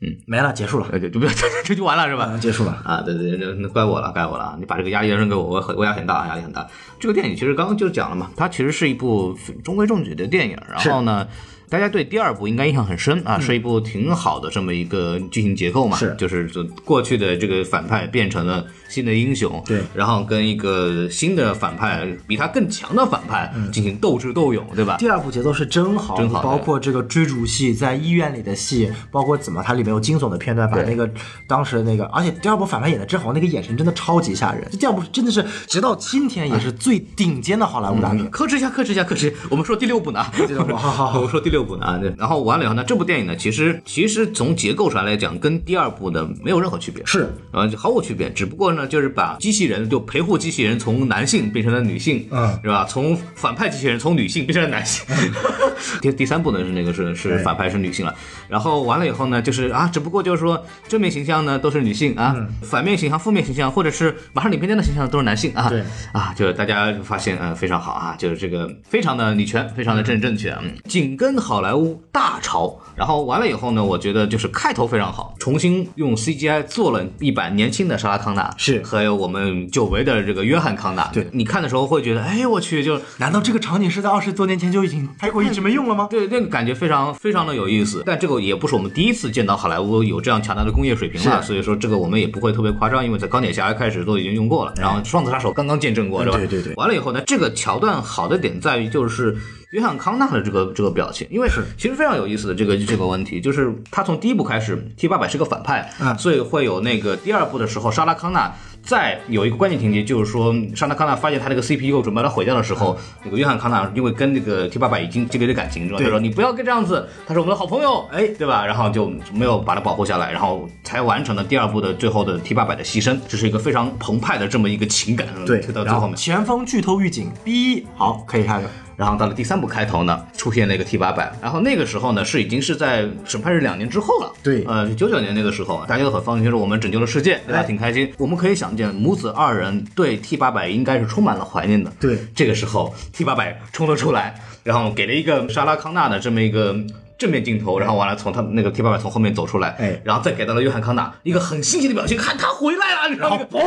[SPEAKER 1] 嗯，没了，结束了，
[SPEAKER 2] 就就不要 这就完了是吧？
[SPEAKER 1] 结束了
[SPEAKER 2] 啊，对对，那那怪我了，怪我了，你把这个压力扔给我，我很我压力很大，压力很大。这个电影其实刚刚就讲了嘛，它其实是一部中规中矩的电影，然后呢。大家对第二部应该印象很深啊，是一部挺好的这么一个剧情结构嘛，
[SPEAKER 1] 是
[SPEAKER 2] 就是过去的这个反派变成了新的英雄，
[SPEAKER 1] 对，
[SPEAKER 2] 然后跟一个新的反派比他更强的反派进行斗智斗勇，对吧？
[SPEAKER 1] 第二部节奏是真好，
[SPEAKER 2] 真好，
[SPEAKER 1] 包括这个追逐戏，在医院里的戏，包括怎么它里面有惊悚的片段，把那个当时的那个，而且第二部反派演的真好，那个眼神真的超级吓人。第二部真的是直到今天也是最顶尖的好莱坞大片。
[SPEAKER 2] 克制一下，克制一下，克制。我们说第六部呢？
[SPEAKER 1] 好好好，
[SPEAKER 2] 我说第六部呢啊，对，然后。完了以后呢，这部电影呢，其实其实从结构上来讲，跟第二部呢没有任何区别，
[SPEAKER 1] 是
[SPEAKER 2] 啊，毫无区别。只不过呢，就是把机器人就陪护机器人从男性变成了女性，
[SPEAKER 1] 嗯，
[SPEAKER 2] 是吧？从反派机器人从女性变成了男性。第第三部呢是那个是是反派是女性了。然后完了以后呢，就是啊，只不过就是说正面形象呢都是女性啊，反面形象、负面形象或者是马上里边间的形象都是男性啊。
[SPEAKER 1] 对
[SPEAKER 2] 啊，就是大家发现嗯非常好啊，就是这个非常的女权，非常的正正确，嗯，紧跟好莱坞大潮。然后完了以后呢，我觉得就是开头非常好，重新用 CGI 做了一版年轻的莎拉康纳，
[SPEAKER 1] 是
[SPEAKER 2] 还有我们久违的这个约翰康纳。
[SPEAKER 1] 对，
[SPEAKER 2] 你看的时候会觉得，哎，我去，就
[SPEAKER 1] 难道这个场景是在二十多年前就已经拍过，一直没用了吗？
[SPEAKER 2] 对，那个感觉非常非常的有意思。但这个也不是我们第一次见到好莱坞有这样强大的工业水平了，所以说这个我们也不会特别夸张，因为在钢铁侠开始都已经用过了，然后双子杀手刚刚见证过，是吧？
[SPEAKER 1] 对对对。
[SPEAKER 2] 完了以后呢，这个桥段好的点在于就是。约翰康纳的这个这个表情，因为是其实非常有意思的这个这个问题，就是他从第一部开始，T 八百是个反派，
[SPEAKER 1] 嗯，
[SPEAKER 2] 所以会有那个第二部的时候，莎拉康纳在有一个关键情节，就是说莎拉康纳发现他这个 CPU 准备把它毁掉的时候，那个约翰康纳因为跟那个 T 八百已经建立了感情，是吧？他说你不要跟这样子，他是我们的好朋友，哎，对吧？然后就没有把他保护下来，然后才完成了第二部的最后的 T 八百的牺牲，这是一个非常澎湃的这么一个情感，
[SPEAKER 1] 对，
[SPEAKER 2] 到最后面
[SPEAKER 1] 前方剧透预警，B 好可以看了。
[SPEAKER 2] 然后到了第三部开头呢，出现了一个 T 八百，然后那个时候呢是已经是在审判日两年之后了。
[SPEAKER 1] 对，
[SPEAKER 2] 呃，九九年那个时候，大家都很放心，说我们拯救了世界，大家挺开心。我们可以想见，母子二人对 T 八百应该是充满了怀念的。
[SPEAKER 1] 对，
[SPEAKER 2] 这个时候 T 八百冲了出来，然后给了一个莎拉康纳的这么一个。正面镜头，然后完了，从他那个 T 八百从后面走出来，
[SPEAKER 1] 哎，
[SPEAKER 2] 然后再给到了约翰康纳一个很欣喜的表情，看他回来了，
[SPEAKER 1] 然后嘣，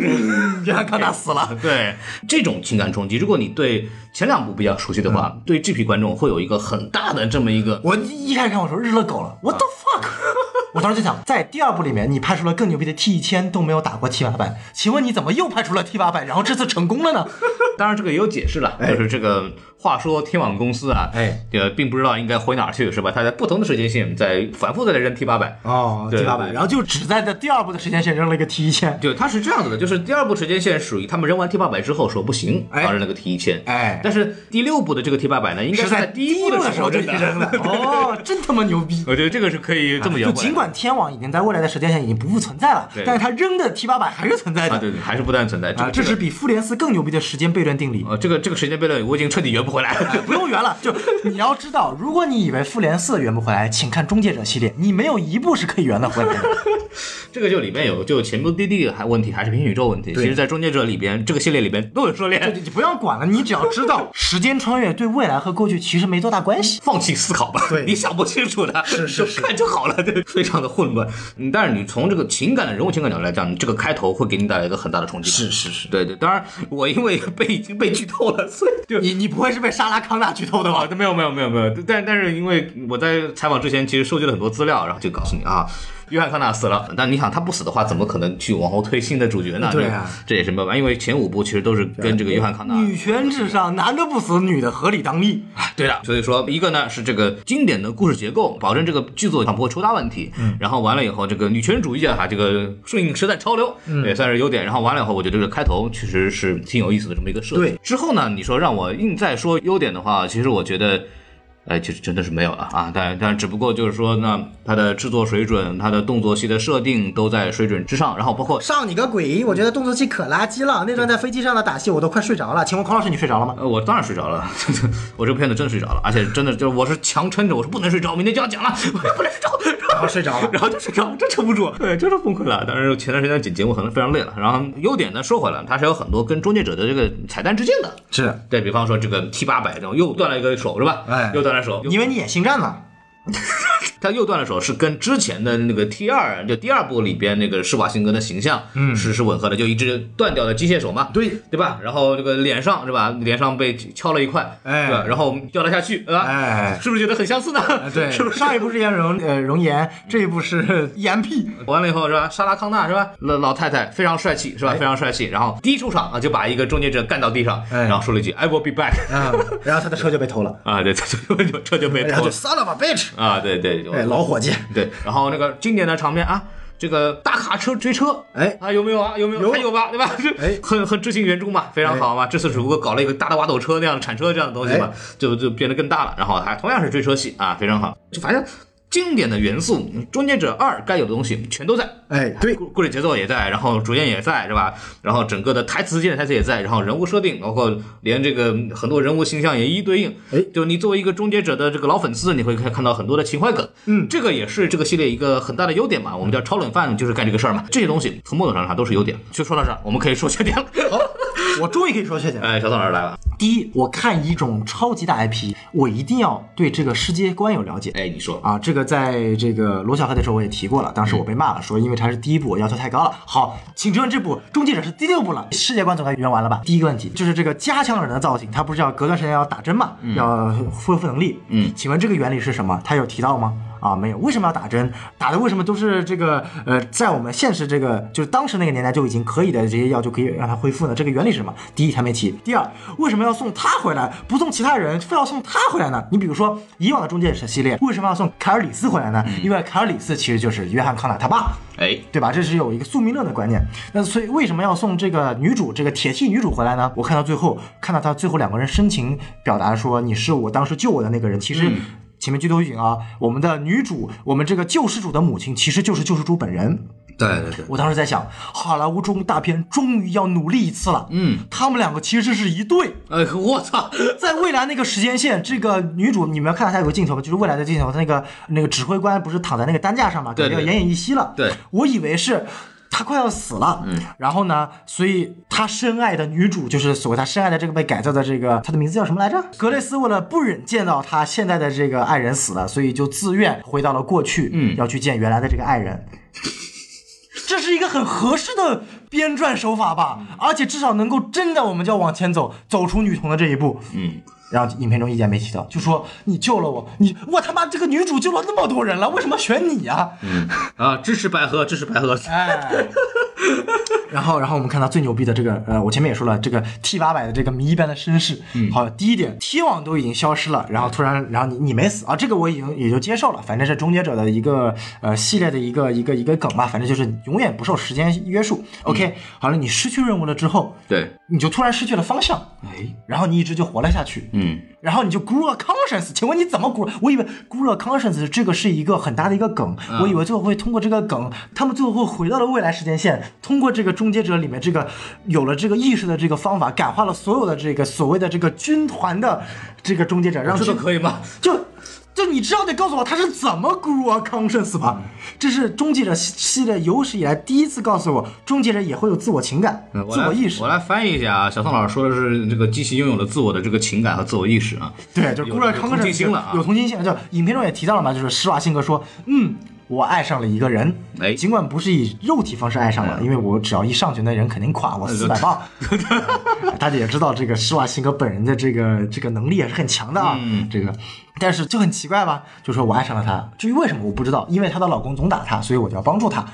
[SPEAKER 1] 约翰康纳死了。
[SPEAKER 2] 对，这种情感冲击，如果你对前两部比较熟悉的话，对这批观众会有一个很大的这么一个。
[SPEAKER 1] 我一开始看我说日了狗了，What the fuck？我当时就想，在第二部里面，你派出了更牛逼的 T 一千都没有打过 T 八百，请问你怎么又派出了 T 八百，然后这次成功了呢？
[SPEAKER 2] 当然这个也有解释了，就是这个。话说天网公司啊，
[SPEAKER 1] 哎，
[SPEAKER 2] 呃，并不知道应该回哪儿去，是吧？他在不同的时间线在反复在扔 T 八百
[SPEAKER 1] 哦，T 八百，然后就只在这第二部的时间线扔了一个 T 一千。
[SPEAKER 2] 对，他是这样子的，就是第二部时间线属于他们扔完 T 八百之后说不行，
[SPEAKER 1] 然后，
[SPEAKER 2] 扔了个 T 一千，
[SPEAKER 1] 哎，
[SPEAKER 2] 但是第六部的这个 T 八百呢，应该
[SPEAKER 1] 是
[SPEAKER 2] 在第一部
[SPEAKER 1] 的时候就扔了。哦，真他妈牛逼！
[SPEAKER 2] 我觉得这个是可以这么
[SPEAKER 1] 就尽管天网已经在未来的时间线已经不复存在了，但是他扔的 T 八百还是存在的，
[SPEAKER 2] 对对，还是不断存在。
[SPEAKER 1] 这是比复联四更牛逼的时间悖论定理。
[SPEAKER 2] 呃，这个这个时间悖论我已经彻底圆不回来了，
[SPEAKER 1] 不用圆。了，就你要知道，如果你以为复联四圆不回来，请看终结者系列，你没有一部是可以圆的回来的。
[SPEAKER 2] 这个就里面有就前目的地还问题，还是平行宇宙问题。其实，在终结者里边，这个系列里边都有涉猎。
[SPEAKER 1] 你不要管了，你只要知道 时间穿越对未来和过去其实没多大关系。
[SPEAKER 2] 放弃思考吧，
[SPEAKER 1] 对，
[SPEAKER 2] 你想不清楚的，
[SPEAKER 1] 是是
[SPEAKER 2] 是，看就好了，对，非常的混乱。嗯，但是你从这个情感的人物情感角度来讲，你这个开头会给你带来一个很大的冲击。
[SPEAKER 1] 是是是，
[SPEAKER 2] 对对。当然，我因为被已经被剧透了，所以就
[SPEAKER 1] 你你不会是被莎拉康纳剧透的吧？
[SPEAKER 2] 没有。没有没有没有，但但是因为我在采访之前其实收集了很多资料，然后就告诉你啊，约翰康纳死了。但你想他不死的话，怎么可能去往后推新的主角呢？
[SPEAKER 1] 对啊，
[SPEAKER 2] 这也是没办法，因为前五部其实都是跟这个约翰康纳。
[SPEAKER 1] 女权至上，男的不死，女的合理当立。
[SPEAKER 2] 对的，所以说一个呢是这个经典的故事结构，保证这个剧作上不会出大问题。嗯，然后完了以后，这个女权主义啊，哈，这个顺应时代潮流，也算是优点。然后完了以后，我觉得这个开头确实是挺有意思的这么一个设计。
[SPEAKER 1] 对，
[SPEAKER 2] 之后呢，你说让我硬再说优点的话，其实我觉得。哎，其实真的是没有了啊，但但只不过就是说呢，它的制作水准、它的动作戏的设定都在水准之上，然后包括
[SPEAKER 1] 上你个鬼！我觉得动作戏可垃圾了，那段在飞机上的打戏我都快睡着了。请问孔老师，你睡着了吗？
[SPEAKER 2] 呃，我当然睡着了，我这个片子真睡着了，而且真的就是我是强撑着，我是不能睡着，明天就要讲了，我不能睡着，
[SPEAKER 1] 然后睡着了。
[SPEAKER 2] 然后就睡着，真撑不住，对，真是崩溃了。但是前段时间剪节目可能非常累了。然后优点呢，说回来，它是有很多跟终结者的这个彩蛋致敬的，
[SPEAKER 1] 是
[SPEAKER 2] 对比方说这个 T 八百这种又断了一个手是吧？
[SPEAKER 1] 哎
[SPEAKER 2] 又断
[SPEAKER 1] 因为你演星战呢。
[SPEAKER 2] 他右断的手是跟之前的那个 T 二就第二部里边那个施瓦辛格的形象，嗯，是是吻合的，就一只断掉的机械手嘛，
[SPEAKER 1] 对
[SPEAKER 2] 对吧？然后这个脸上是吧，脸上被敲了一块，
[SPEAKER 1] 哎
[SPEAKER 2] 对吧？然后掉了下去，对吧？
[SPEAKER 1] 哎
[SPEAKER 2] 是不是觉得很相似呢？
[SPEAKER 1] 对，
[SPEAKER 2] 是不是？
[SPEAKER 1] 上一部是演容呃容颜，这一部是颜屁。
[SPEAKER 2] 完了以后是吧？莎拉康纳是吧？老老太太非常帅气是吧？
[SPEAKER 1] 哎
[SPEAKER 2] 非常帅气。然后第一出场啊，就把一个终结者干到地上，
[SPEAKER 1] 哎
[SPEAKER 2] 然后说了一句 “I will be back”，
[SPEAKER 1] 啊，然后他的车就被偷了，
[SPEAKER 2] 啊，对，他就 就这就被偷了
[SPEAKER 1] 然后就 son of a bitch，
[SPEAKER 2] 啊，对对，
[SPEAKER 1] 哎，老伙计，
[SPEAKER 2] 对，然后那个经典的场面啊，这个大卡车追车，
[SPEAKER 1] 哎
[SPEAKER 2] 啊有没有啊？有没有？
[SPEAKER 1] 有
[SPEAKER 2] 还有吧，对吧？
[SPEAKER 1] 哎
[SPEAKER 2] 很很知行原著嘛，非常好嘛。这次只不过搞了一个大的挖斗车那样的铲车这样的东西嘛，就就变得更大了。然后还同样是追车戏啊，非常好。就反正经典的元素，《终结者二》该有的东西全都在。
[SPEAKER 1] 哎，对，
[SPEAKER 2] 故故事节奏也在，然后主线也在，是吧？然后整个的台词之间的台词也在，然后人物设定，包括连这个很多人物形象也一一对应。
[SPEAKER 1] 哎
[SPEAKER 2] 就你作为一个终结者的这个老粉丝，你会看看到很多的情怀梗。
[SPEAKER 1] 嗯
[SPEAKER 2] 这个也是这个系列一个很大的优点嘛。我们叫超冷饭，就是干这个事儿嘛。这些东西从某种程度上都是优点。就说到这儿，我们可以说缺点了。
[SPEAKER 1] 好，我终于可以说缺点了。
[SPEAKER 2] 哎，小宋老师来了。
[SPEAKER 1] 第一，我看一种超级大 IP，我一定要对这个世界观有了解。
[SPEAKER 2] 哎，你说，
[SPEAKER 1] 啊，这个在这个罗小黑的时候我也提过了，当时我被骂了，说因为它是第一步，我要求太高了。好，请问这部《终结者》是第六部了，世界观总该圆完了吧？第一个问题就是这个加强人的造型，它不是要隔段时间要打针嘛，要恢复能力。
[SPEAKER 2] 嗯
[SPEAKER 1] 请问这个原理是什么？它有提到吗？啊，没有。为什么要打针？打的为什么都是这个呃，在我们现实这个就是当时那个年代就已经可以的这些药就可以让它恢复呢？这个原理是什么？第一，他没提；第二，为什么要送他回来，不送其他人，非要送他回来呢？你比如说以往的终结者系列，为什么要送凯尔里斯回来呢？因为凯尔里斯其实就是约翰康纳他爸。
[SPEAKER 2] 哎，
[SPEAKER 1] 对吧？这是有一个宿命论的观念。那所以为什么要送这个女主，这个铁器女主回来呢？我看到最后，看到他最后两个人深情表达说：“你是我当时救我的那个人。”其实。前面剧透预警啊，我们的女主，我们这个救世主的母亲，其实就是救世主本人。
[SPEAKER 2] 对对对，
[SPEAKER 1] 我当时在想，好莱坞中大片终于要努力一次了。
[SPEAKER 2] 嗯，
[SPEAKER 1] 他们两个其实是一对。
[SPEAKER 2] 哎，我操，
[SPEAKER 1] 在未来那个时间线，这个女主你们要看到她有个镜头吗？就是未来的镜头，她那个那个指挥官不是躺在那个担架上嘛，
[SPEAKER 2] 对对
[SPEAKER 1] 感觉要奄奄一息了。
[SPEAKER 2] 对
[SPEAKER 1] 我以为是。他快要死了，嗯，然后呢，所以他深爱的女主就是所谓他深爱的这个被改造的这个，她的名字叫什么来着？格雷斯为了不忍见到他现在的这个爱人死了，所以就自愿回到了过去，
[SPEAKER 2] 嗯
[SPEAKER 1] 要去见原来的这个爱人。这是一个很合适的编撰手法吧，而且至少能够真的我们就要往前走，走出女童的这一步。
[SPEAKER 2] 嗯，
[SPEAKER 1] 然后影片中意见没提到，就说你救了我，你我他妈这个女主救了那么多人了，为什么选你呀、
[SPEAKER 2] 啊，支持百合，支持百合。
[SPEAKER 1] 哎，然后然后我们看到最牛逼的这个呃，我前面也说了，这个 T 八百的这个谜一般的身世。嗯，好，第一点，T 网都已经消失了，然后突然，然后你你没死啊，这个我已经也就接受了，反正是终结者的一个呃系列的一个一个一个梗吧，反正就是永远不受时间约束。OK，好了，你失去任务了之后，
[SPEAKER 2] 对，
[SPEAKER 1] 你就突然失去了方向，
[SPEAKER 2] 哎，
[SPEAKER 1] 然后你一直就活了下去。
[SPEAKER 2] 嗯，
[SPEAKER 1] 然后你就 grew a conscience，请问你怎么 grow？我以为 grew a conscience 这个是一个很大的一个梗，我以为最后会通过这个梗，他们最后会回到了未来时间线，通过这个终结者里面这个有了这个意识的这个方法，感化了所有的这个所谓的这个军团的这个终结者，让
[SPEAKER 2] 这
[SPEAKER 1] 个
[SPEAKER 2] 可以吗？
[SPEAKER 1] 就。就你知道得告诉我他是怎么 grew a conscience 吧？这是终结者系系列有史以来第一次告诉我，终结者也会有自我情感、自我意识
[SPEAKER 2] 我。来翻译一下啊，小宋老师说的是这个机器拥有了自我的这个情感和自我意识啊。
[SPEAKER 1] 对，就
[SPEAKER 2] 有
[SPEAKER 1] grew a
[SPEAKER 2] 有
[SPEAKER 1] conscience
[SPEAKER 2] 同情心了啊
[SPEAKER 1] 有同情心了。就影片中也提到了嘛，就是施瓦辛格说，嗯。我爱上了一个人，
[SPEAKER 2] 哎
[SPEAKER 1] 尽管不是以肉体方式爱上了，因为我只要一上去，那人肯定垮我四百磅。大家也知道，这个施瓦辛格本人的这个这个能力也是很强的啊。
[SPEAKER 2] 嗯
[SPEAKER 1] 这个，但是就很奇怪吧？就说我爱上了他，至于为什么我不知道，因为她的老公总打她，所以我就要帮助她。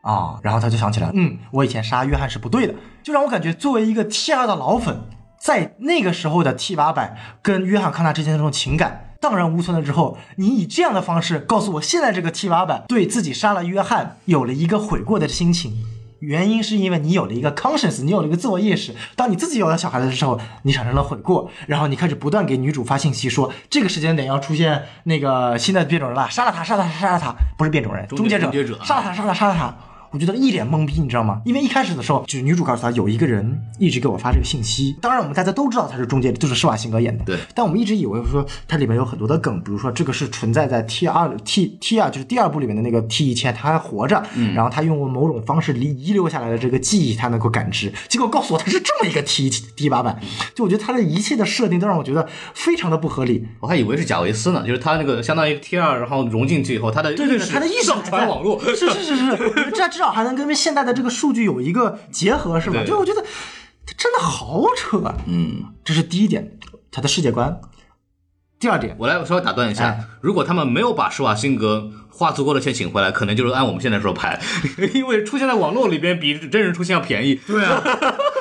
[SPEAKER 1] 啊，然后她就想起来，嗯，我以前杀约翰是不对的，就让我感觉作为一个 T 二的老粉，在那个时候的 T 八百跟约翰康纳之间的这种情感荡然无存了之后，你以这样的方式告诉我，现在这个 T 八百对自己杀了约翰有了一个悔过的心情，原因是因为你有了一个 conscience，你有了一个自我意识。当你自己有了小孩的时候，你产生了悔过，然后你开始不断给女主发信息说，这个时间点要出现那个新的变种人了，杀了他，杀了他，杀了他，不是变种人，
[SPEAKER 2] 终
[SPEAKER 1] 终结者，
[SPEAKER 2] 终结者
[SPEAKER 1] 杀了他，杀了他，杀了他。我觉得一脸懵逼，你知道吗？因为一开始的时候，就是女主告诉他有一个人一直给我发这个信息。当然，我们大家都知道他是中介，就是施瓦辛格演的。
[SPEAKER 2] 对。
[SPEAKER 1] 但我们一直以为说它里面有很多的梗，比如说这个是存在在 T 二 T T 二就是第二部里面的那个 T 一千他还活着，
[SPEAKER 2] 嗯
[SPEAKER 1] 然后他用某种方式遗遗留下来的这个记忆，他能够感知。结果告诉我他是这么一个 T T 八版，就我觉得他的一切的设定都让我觉得非常的不合理。
[SPEAKER 2] 我还以为是贾维斯呢，就是他那个相当于 T 二，然后融进去以后，他的
[SPEAKER 1] 对对对，他的意识
[SPEAKER 2] 上传网络，
[SPEAKER 1] 是是是是，这这至少还能跟现在的这个数据有一个结合，是吧？就我觉得他真的好扯啊。
[SPEAKER 2] 嗯。
[SPEAKER 1] 这是第一点，他的世界观。第二点，
[SPEAKER 2] 我来稍微打断一下，
[SPEAKER 1] 哎
[SPEAKER 2] 如果他们没有把施瓦辛格花足够的钱请回来，可能就是按我们现在说拍，因为出现在网络里边比真人出现要便宜。
[SPEAKER 1] 对啊，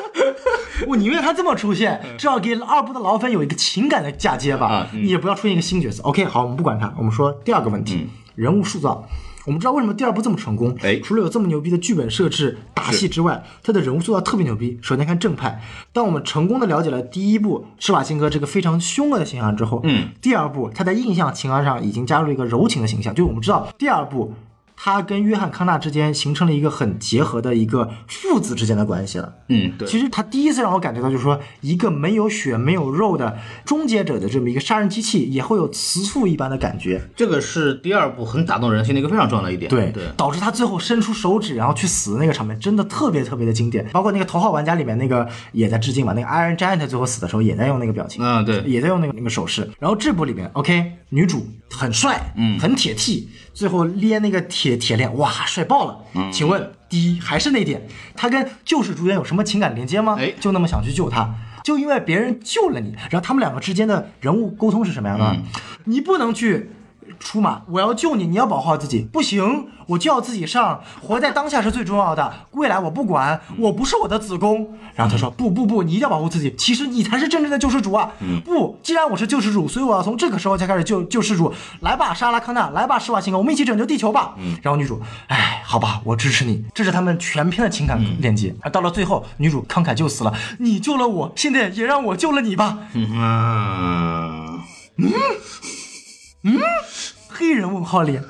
[SPEAKER 1] 我宁愿他这么出现，至少给二部的老粉有一个情感的嫁接吧。你也不要出现一个新角色。OK，好，我们不管他，我们说第二个问题，人物塑造。我们知道为什么第二部这么成功，
[SPEAKER 2] 哎
[SPEAKER 1] 除了有这么牛逼的剧本设置、打戏之外，他的人物塑造特别牛逼。首先看正派，当我们成功的了解了第一部施瓦辛格这个非常凶恶的形象之后，
[SPEAKER 2] 嗯，
[SPEAKER 1] 第二部他在印象情感上已经加入了一个柔情的形象，就是我们知道第二部。他跟约翰康纳之间形成了一个很结合的一个父子之间的关系了。
[SPEAKER 2] 嗯，对。
[SPEAKER 1] 其实他第一次让我感觉到，就是说一个没有血没有肉的终结者的这么一个杀人机器，也会有慈父一般的感觉。
[SPEAKER 2] 这个是第二部很打动人心的一个非常重要的一点。
[SPEAKER 1] 对，
[SPEAKER 2] 对，
[SPEAKER 1] 导致他最后伸出手指然后去死的那个场面，真的特别特别的经典。包括那个《头号玩家》里面那个也在致敬嘛，那个 Iron Giant 最后死的时候也在用那个表情，
[SPEAKER 2] 嗯，对。
[SPEAKER 1] 也在用那个那个手势。然后这部里面，OK，女主很帅，
[SPEAKER 2] 嗯
[SPEAKER 1] 很铁 T，最后连那个铁铁链，哇，帅爆了。
[SPEAKER 2] 嗯
[SPEAKER 1] 请问，第一还是那点，他跟救世主演有什么情感连接吗？
[SPEAKER 2] 哎
[SPEAKER 1] 就那么想去救他。就因为别人救了你，然后他们两个之间的人物沟通是什么样的？
[SPEAKER 2] 嗯
[SPEAKER 1] 你不能去出马，我要救你，你要保护好自己。不行，我就要自己上，活在当下是最重要的。未来我不管，我不是我的子宫。然后他说不不不，你一定要保护自己。其实你才是真正的救世主啊！不，既然我是救世主，所以我要从这个时候才开始救救世主。来吧，莎拉康纳，来吧，施瓦辛格，我们一起拯救地球吧。然后女主，哎，好吧，我支持你。这是他们全篇的情感链接。而到了最后，女主慷慨就死了，你救了我，现在也让我救了你吧。
[SPEAKER 2] 嗯，
[SPEAKER 1] 黑人问号脸，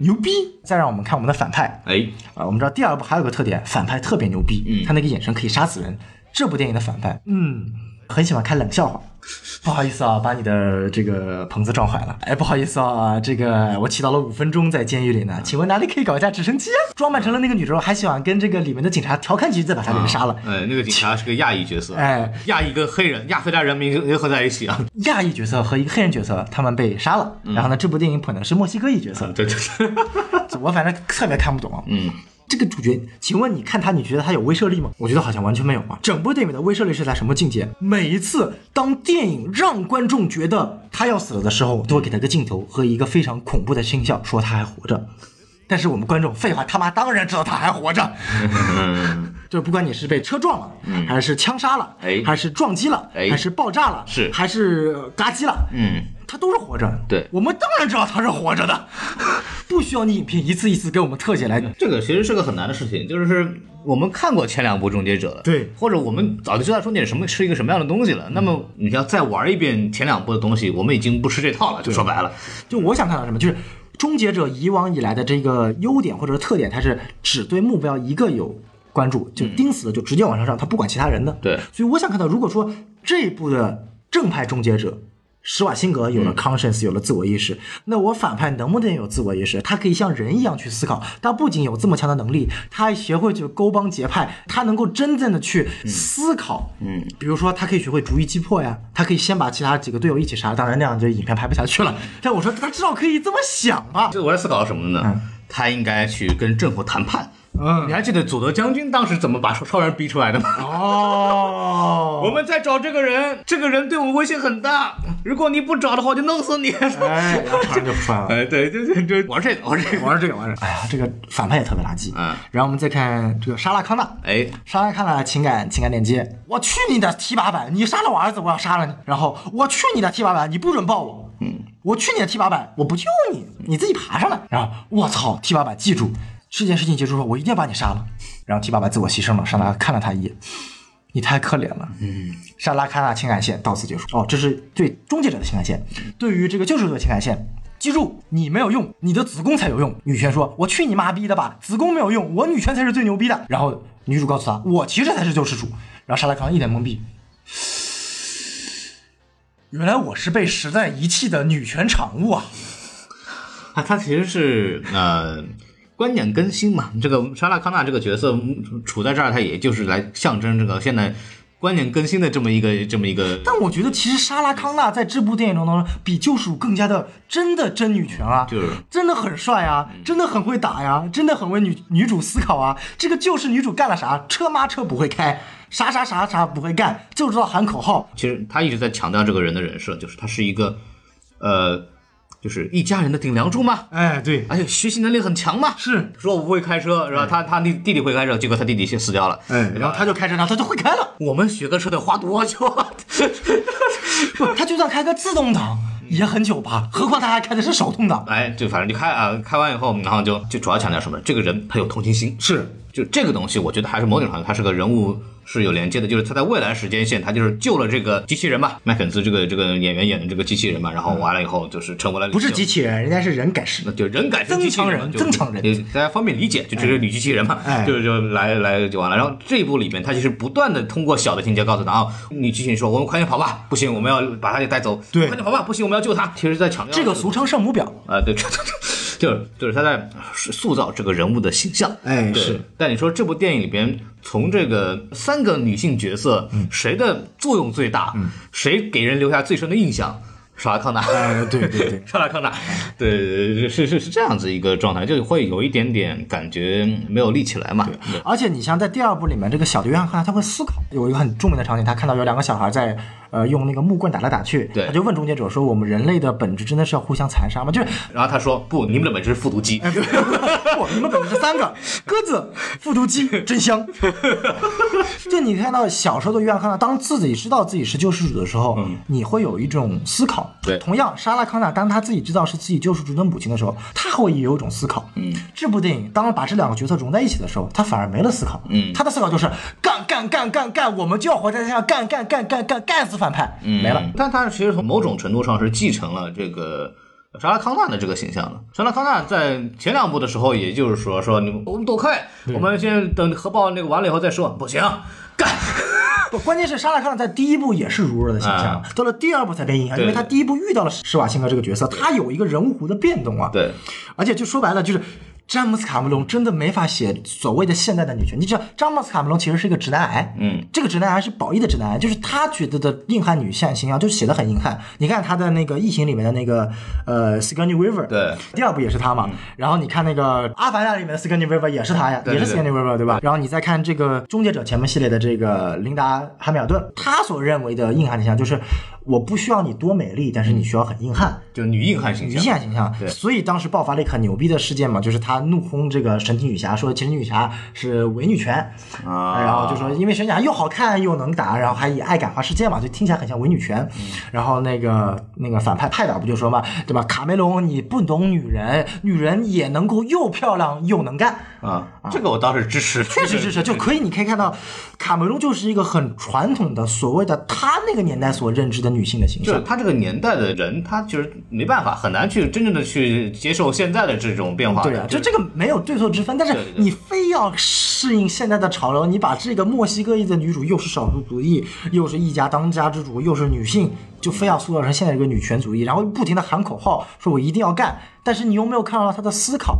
[SPEAKER 1] 牛逼！再让我们看我们的反派。
[SPEAKER 2] 哎，
[SPEAKER 1] 啊，我们知道第二部还有个特点，反派特别牛逼，
[SPEAKER 2] 嗯。
[SPEAKER 1] 他那个眼神可以杀死人。这部电影的反派，嗯，很喜欢看冷笑话。不好意思啊，把你的这个棚子撞坏了。哎，不好意思啊，这个我祈祷了五分钟在监狱里呢，请问哪里可以搞一架直升机啊？装扮成了那个女之后，还喜欢跟这个里面的警察调侃几句，再把他给杀了。
[SPEAKER 2] 哎，那个警察是个亚裔角色，
[SPEAKER 1] 哎，
[SPEAKER 2] 亚裔跟黑人、亚非拉人民 联合在一起啊。
[SPEAKER 1] 亚裔角色和一个黑人角色，他们被杀了。然后呢，这部电影捧的是墨西哥裔角色，
[SPEAKER 2] 对对对，
[SPEAKER 1] 我反正特别看不懂。
[SPEAKER 2] 嗯，
[SPEAKER 1] 这个主角，请问你看他，你觉得他有威慑力吗？我觉得好像完全没有啊。整部电影的威慑力是在什么境界？每一次当电影让观众觉得他要死了的时候，都会给他一个镜头和一个非常恐怖的声效，说他还活着。但是我们观众，废话，他妈当然知道他还活着。就是不管你是被车撞了，还是枪杀了，
[SPEAKER 2] 哎。
[SPEAKER 1] 还是撞击了，
[SPEAKER 2] 哎。
[SPEAKER 1] 还是爆炸了，
[SPEAKER 2] 是。
[SPEAKER 1] 还是呃嘎叽了，
[SPEAKER 2] 嗯，
[SPEAKER 1] 他都是活着。
[SPEAKER 2] 对。
[SPEAKER 1] 我们当然知道他是活着的，不需要你影片一次一次给我们特写来
[SPEAKER 2] 这个其实是个很难的事情，就是我们看过前两部《终结者》了，
[SPEAKER 1] 对。
[SPEAKER 2] 或者我们早就知道终结者什么是一个什么样的东西了。那么你要再玩一遍前两部的东西，我们已经不吃这套了，就说白了，
[SPEAKER 1] 就我想看到什么，就是终结者以往以来的这个优点或者特点，它是只对目标一个有关注，就盯死了就直接往上上，他不管其他人的。
[SPEAKER 2] 对
[SPEAKER 1] 所以我想看到，如果说这一部的正派终结者。施瓦辛格有了 conscience，、有了自我意识，那我反派能不能有自我意识？他可以像人一样去思考，他不仅有这么强的能力，他还学会去勾帮结派，他能够真正的去思考。
[SPEAKER 2] 嗯，
[SPEAKER 1] 比如说他可以学会逐一击破呀，他可以先把其他几个队友一起杀，当然那样就影片拍不下去了。但我说他至少可以这么想吧。
[SPEAKER 2] 这我在思考什么呢？他应该去跟政府谈判。
[SPEAKER 1] 嗯
[SPEAKER 2] 你还记得佐德将军当时怎么把超超人逼出来的吗？
[SPEAKER 1] 哦，
[SPEAKER 2] 我们在找这个人，这个人对我们威胁很大。如果你不找的话，我就弄死你。
[SPEAKER 1] 哎，超人就出来了。
[SPEAKER 2] 哎，对对对对，玩这个玩这个。
[SPEAKER 1] 玩这个玩这个，哎呀，这个反派也特别垃圾。
[SPEAKER 2] 嗯，
[SPEAKER 1] 然后我们再看这个莎拉康纳，
[SPEAKER 2] 哎，
[SPEAKER 1] 莎拉康纳情感情感链接，我去你的 T 八百，你杀了我儿子，我要杀了你。然后我去你的 T 八百，你不准抱我。嗯，我去你的 T 八百，我不救你，你自己爬上来。然后我操 T 八百，记住。这件事情结束后，我一定要把你杀了。然后提爸爸自我牺牲了，莎拉看了他一眼，你太可怜了。嗯，莎拉康纳情感线到此结束。哦，这是对终结者的情感线，对于这个救世主的情感线。记住，你没有用，你的子宫才有用。女权说：“我去你妈逼的吧，子宫没有用，我女权才是最牛逼的。”然后女主告诉他：“我其实才是救世主。”然后莎拉康一脸懵逼，原来我是被时代遗弃的女权产物啊！
[SPEAKER 2] 啊，他其实是呃观点更新嘛。这个莎拉康纳这个角色嗯处在这儿，他也就是来象征这个现在观念更新的这么一个这么一个。
[SPEAKER 1] 但我觉得其实莎拉康纳在这部电影中当中比救赎更加的真的真女权啊，
[SPEAKER 2] 就是
[SPEAKER 1] 真的很帅啊，真的很会打呀，真的很为女女主思考啊。这个就是女主干了啥，车妈车不会开，啥啥啥啥不会干，就知道喊口号。
[SPEAKER 2] 其实他一直在强调这个人的人设，就是他是一个呃，就是一家人的顶梁柱嘛，
[SPEAKER 1] 哎，对，
[SPEAKER 2] 而且学习能力很强嘛。
[SPEAKER 1] 是，
[SPEAKER 2] 说我不会开车，是吧？他他弟弟弟会开车，结果他弟弟先死掉了。
[SPEAKER 1] 哎，然后他就开车，然后他就会开了。
[SPEAKER 2] 我们学个车得花多久啊？
[SPEAKER 1] 不，他就算开个自动挡也很久吧，何况他还开的是手动挡。
[SPEAKER 2] 哎，就反正就开啊，开完以后，然后就就主要强调什么？这个人他有同情心，
[SPEAKER 1] 是，
[SPEAKER 2] 就这个东西，我觉得还是某种程度，它是个人物是有连接的，就是他在未来时间线，他就是救了这个机器人嘛，麦肯兹这个这个演员演的这个机器人嘛，然后完了以后就是成为了
[SPEAKER 1] 不是机器人，人家是人改
[SPEAKER 2] 世。就人改
[SPEAKER 1] 增强人增强人
[SPEAKER 2] 大家方便理解，就这是女机器人嘛，
[SPEAKER 1] 哎
[SPEAKER 2] 就就来来就完了。然后这一部里面，他其实不断的通过小的情节告诉他啊，女机器人说我们快点跑吧，不行，我们要把他给带走，
[SPEAKER 1] 对
[SPEAKER 2] 快点跑吧，不行，我们要救他。其实在强调
[SPEAKER 1] 这个俗称圣母婊。
[SPEAKER 2] 啊，对，就是就是他在塑造这个人物的形象，对
[SPEAKER 1] 哎是。
[SPEAKER 2] 但你说这部电影里边，从这个三个女性角色，
[SPEAKER 1] 嗯
[SPEAKER 2] 谁的作用最大？谁给人留下最深的印象？莎拉康纳。
[SPEAKER 1] 哎，对对对，
[SPEAKER 2] 莎拉康纳，对，是是是这样子一个状态，就会有一点点感觉没有立起来嘛。对
[SPEAKER 1] 而且你像在第二部里面，这个小的约翰康纳他会思考，有一个很著名的场景，他看到有两个小孩在呃用那个木棍打来打去，
[SPEAKER 2] 对
[SPEAKER 1] 他就问终结者说：“我们人类的本质真的是要互相残杀吗？”就是
[SPEAKER 2] 然后他说不，你们的本质是复读机。
[SPEAKER 1] 不，你们本质是三个鸽子、复读机，真香。就你看到小时候的约翰康纳，当自己知道自己是救世主的时候，你会有一种思考。
[SPEAKER 2] 对
[SPEAKER 1] 同样，莎拉康纳当他自己知道是自己救世主的母亲的时候，他会也有一种思考。嗯，这部电影当把这两个角色融在一起的时候，他反而没了思考。
[SPEAKER 2] 嗯
[SPEAKER 1] 他的思考就是干干干干干，我们就要活在天上，干干干干干干死反派，没了。
[SPEAKER 2] 嗯但他其实从某种程度上是继承了这个莎拉康纳的这个形象的。莎拉康纳在前两部的时候，也就是说说你们我们躲开，我们先等核爆那个完了以后再说，不行，干。
[SPEAKER 1] 不，关键是莎拉康纳在第一部也是如若的形象，到了第二部才变硬汉，因为他第一部遇到了施瓦辛格这个角色，他有一个人物弧的变动啊。
[SPEAKER 2] 对，
[SPEAKER 1] 而且就说白了，就是詹姆斯卡梅隆真的没法写所谓的现代的女权。你知道，詹姆斯卡梅隆其实是一个直男癌，
[SPEAKER 2] 嗯，
[SPEAKER 1] 这个直男癌是褒义的直男癌，就是他觉得的硬汉女性形象就写的很硬汉。你看他的那个《异形》里面的那个呃 Sigourney Weaver，
[SPEAKER 2] 对，
[SPEAKER 1] 第二部也是他嘛。然后你看那个《阿凡达》里面的 Sigourney Weaver 也是他呀，也是 Sigourney Weaver 对吧？然后你再看这个《终结者前面》系列的这个琳达·汉密尔顿，他所认为的硬汉形象就是我不需要你多美丽，但是你需要很硬汉。
[SPEAKER 2] 就女硬汉形象
[SPEAKER 1] 女
[SPEAKER 2] 象。
[SPEAKER 1] 性形象，
[SPEAKER 2] 对
[SPEAKER 1] 所以当时爆发了一个很牛逼的事件嘛，就是他怒轰这个神奇女侠，说神奇女侠是伪女权，
[SPEAKER 2] 啊
[SPEAKER 1] 然后就说因为神奇女侠又好看又能打，然后还以爱感化世界嘛，就听起来很像伪女权。
[SPEAKER 2] 嗯
[SPEAKER 1] 然后那个那个反派派导不就说嘛，对吧？卡梅隆你不懂女人，女人也能够又漂亮又能干。
[SPEAKER 2] 啊，这个我倒是支持，
[SPEAKER 1] 确实支持，就可以，你可以看到，卡梅隆就是一个很传统的所谓的他那个年代所认知的女性的形象。
[SPEAKER 2] 就是他这个年代的人，她就是没办法，很难去真正的去接受现在的这种变化。
[SPEAKER 1] 对啊，就这个没有对错之分，但是你非要适应现在的潮流，你把这个墨西哥裔的女主又是少数族裔，又是一家当家之主，又是女性，就非要塑造成现在这个女权主义，然后不停的喊口号，说我一定要干，但是你又没有看到她的思考，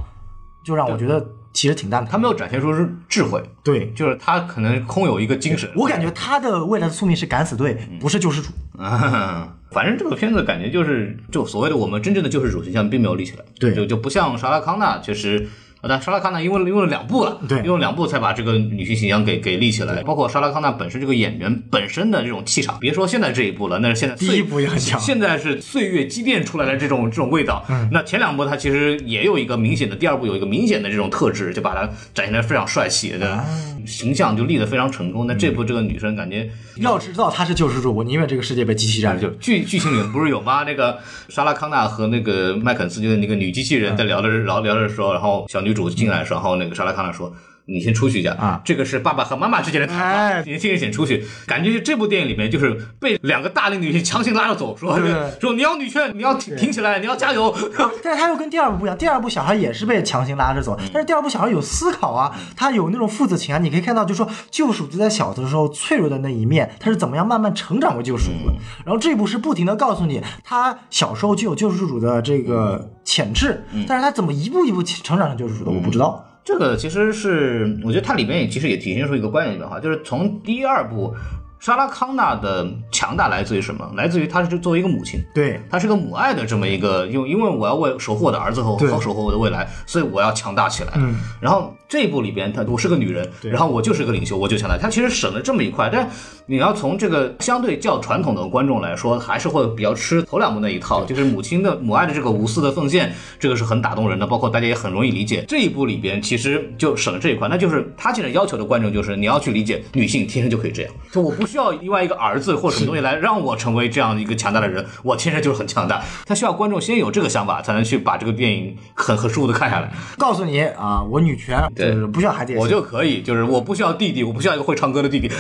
[SPEAKER 1] 就让我觉得其实挺大的。
[SPEAKER 2] 他没有展现出是智慧，
[SPEAKER 1] 对
[SPEAKER 2] 就是他可能空有一个精神。
[SPEAKER 1] 我感觉他的未来的宿命是敢死队，不是救世主。
[SPEAKER 2] 嗯，反正这个片子感觉就是，就所谓的我们真正的救世主形象并没有立起来，
[SPEAKER 1] 对
[SPEAKER 2] 就就不像沙拉康纳，确实。呃但莎拉康纳因为用了两部了，
[SPEAKER 1] 对
[SPEAKER 2] 用了两部才把这个女性形象给给立起来。包括莎拉康纳本身这个演员本身的这种气场，别说现在这一部了，那是现在
[SPEAKER 1] 第一部也很强
[SPEAKER 2] 现在是岁月积淀出来的这种这种味道。
[SPEAKER 1] 嗯
[SPEAKER 2] 那前两部它其实也有一个明显的，第二部有一个明显的这种特质，就把它展现的非常帅气的、
[SPEAKER 1] 啊
[SPEAKER 2] 形象就立得非常成功。那这部这个女生感觉
[SPEAKER 1] 要知道她是救世主，我宁愿这个世界被机器占
[SPEAKER 2] 就
[SPEAKER 1] 领。
[SPEAKER 2] 剧剧情里面不是有吗？那个莎拉康纳和那个麦肯斯，就是那个女机器人在聊的聊聊的时候，然后小女女主进来的时候，然后那个莎拉康纳说。你先出去一下
[SPEAKER 1] 啊。
[SPEAKER 2] 这个是爸爸和妈妈之间的谈
[SPEAKER 1] 哎
[SPEAKER 2] 话，年轻人先出去，感觉这部电影里面就是被两个大龄女性强行拉着走，说
[SPEAKER 1] 对。
[SPEAKER 2] 说你要女权，你要挺挺起来，你要加油，
[SPEAKER 1] 但是他又跟第二部不一样，第二部小孩也是被强行拉着走，但是第二部小孩有思考啊，他有那种父子情啊，你可以看到，就是说救赎就在小的时候脆弱的那一面，他是怎么样慢慢成长为救赎主的。然后这一部是不停的告诉你，他小时候就有救赎主的这个潜质，但是他怎么一步一步成长成救赎主的，我不知道。
[SPEAKER 2] 这个其实是我觉得它里面也其实也体现出一个观点变化，就是从第二部。莎拉康纳的强大来自于什么？来自于她是作为一个母亲，
[SPEAKER 1] 对，
[SPEAKER 2] 她是个母爱的这么一个，因因为我要为守护我的儿子和
[SPEAKER 1] 对
[SPEAKER 2] 和守护我的未来，所以我要强大起来。
[SPEAKER 1] 嗯，
[SPEAKER 2] 然后这一部里边，她我是个女人，然后我就是个领袖，我就强大。她其实省了这么一块，但你要从这个相对较传统的观众来说，还是会比较吃头两部那一套，就是母亲的母爱的这个无私的奉献，这个是很打动人的，包括大家也很容易理解。这一部里边其实就省了这一块，那就是他现在要求的观众就是你要去理解女性天生就可以这样，就我不需要另外一个儿子或什么东西来让我成为这样一个强大的人，我天生就是很强大。他需要观众先有这个想法，才能去把这个电影很很舒服的看下来。
[SPEAKER 1] 告诉你啊，我女权就是不需要孩子也行，
[SPEAKER 2] 我就可以，就是我不需要弟弟，我不需要一个会唱歌的弟弟，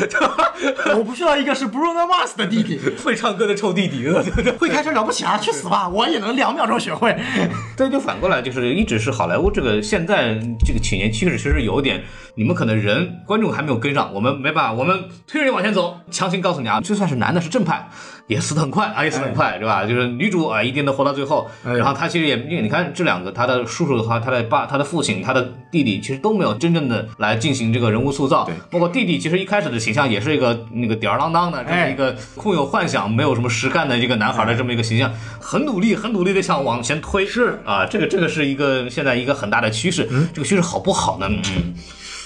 [SPEAKER 1] 我不需要一个是 Bruno Mars 的弟弟，
[SPEAKER 2] 会唱歌的臭弟弟。
[SPEAKER 1] 会开车了不起啊，去死吧！我也能两秒钟学会。
[SPEAKER 2] 对，就反过来，就是一直是好莱坞这个现在这个起年趋势，其实有点，你们可能人观众还没有跟上，我们没办法，我们推着你往前走，强行告诉你啊，就算是男的是正派，也死得很快啊，也死得很快，对吧？就是女主啊，一定能活到最后。然后她其实也，因为你看这两个，她的叔叔的话，她的爸、她的父亲、她的弟弟，其实都没有真正的来进行这个人物塑造。
[SPEAKER 1] 对，
[SPEAKER 2] 包括弟弟，其实一开始的形象也是一个那个吊儿郎当的这么一个空有幻想、没有什么实干的一个男孩的这么一个形象，很努力、很努力的想往前推。
[SPEAKER 1] 是
[SPEAKER 2] 啊，这个这个是一个现在一个很大的趋势。这个趋势好不好呢？嗯，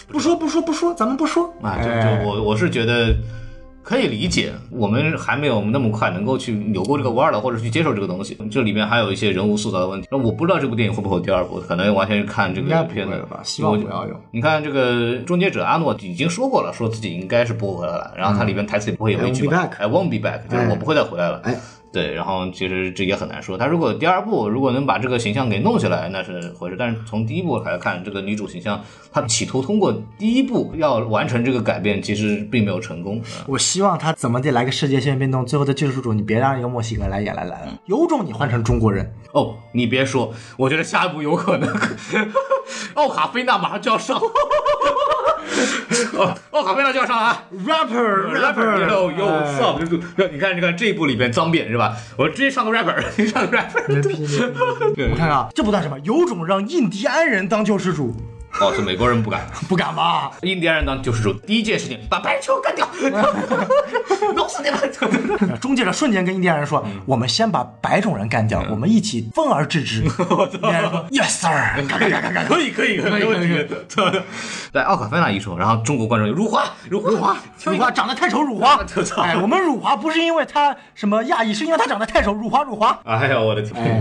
[SPEAKER 1] 不说不说不说，咱们不说
[SPEAKER 2] 啊，就
[SPEAKER 1] 哎
[SPEAKER 2] 就我我是觉得。可以理解，我们还没有那么快能够去扭过这个弯儿了，或者去接受这个东西。这里面还有一些人物塑造的问题。那我不知道这部电影会不会有第二部，可能完全是看这个片子
[SPEAKER 1] 会吧希望不要有。
[SPEAKER 2] 你看这个终结者阿诺已经说过了，说自己应该是不会回来了，然后它里面台词也不会有一句
[SPEAKER 1] I won't be
[SPEAKER 2] back，I won't be back，就是我不会再回来了。
[SPEAKER 1] 哎，
[SPEAKER 2] 对，然后其实这也很难说。他如果第二部如果能把这个形象给弄起来，那是回事。但是从第一部来看，这个女主形象，她企图通过第一部要完成这个改变，其实并没有成功。啊
[SPEAKER 1] 我希望他怎么得来个世界性变动，最后的救世主你别让一个墨西哥来演来来了，有种你换成中国人。
[SPEAKER 2] 哦，你别说，我觉得下一步有可能，奥卡菲娜马上就要上。哦，哦卡贝拉就要上了啊
[SPEAKER 1] ！rapper
[SPEAKER 2] rapper，有有
[SPEAKER 1] 哎
[SPEAKER 2] stop，你看，你看这一部里边脏辫是吧？我直接上个 rapper，你 上个 rapper。
[SPEAKER 1] 我看看啊，这不算什么，有种让印第安人当救世主，
[SPEAKER 2] 哦，是美国人不敢，
[SPEAKER 1] 不敢吧？
[SPEAKER 2] 印第安人当救世主，第一件事情把白人球干掉，弄死你们！
[SPEAKER 1] 中介者瞬间跟印第安人说：“我们先把白种人干掉，我们一起分而治之。”印第安人说：“Yes sir。”嘎嘎嘎嘎嘎嘎
[SPEAKER 2] 可以可以可以，没问题。对，奥卡菲娜一说，然后中国观众就辱华辱华
[SPEAKER 1] 辱华，长得太丑，辱华。哎，我们辱华不是因为他什么亚裔，是因为他长得太丑，辱华辱华。
[SPEAKER 2] 哎呀，我的天！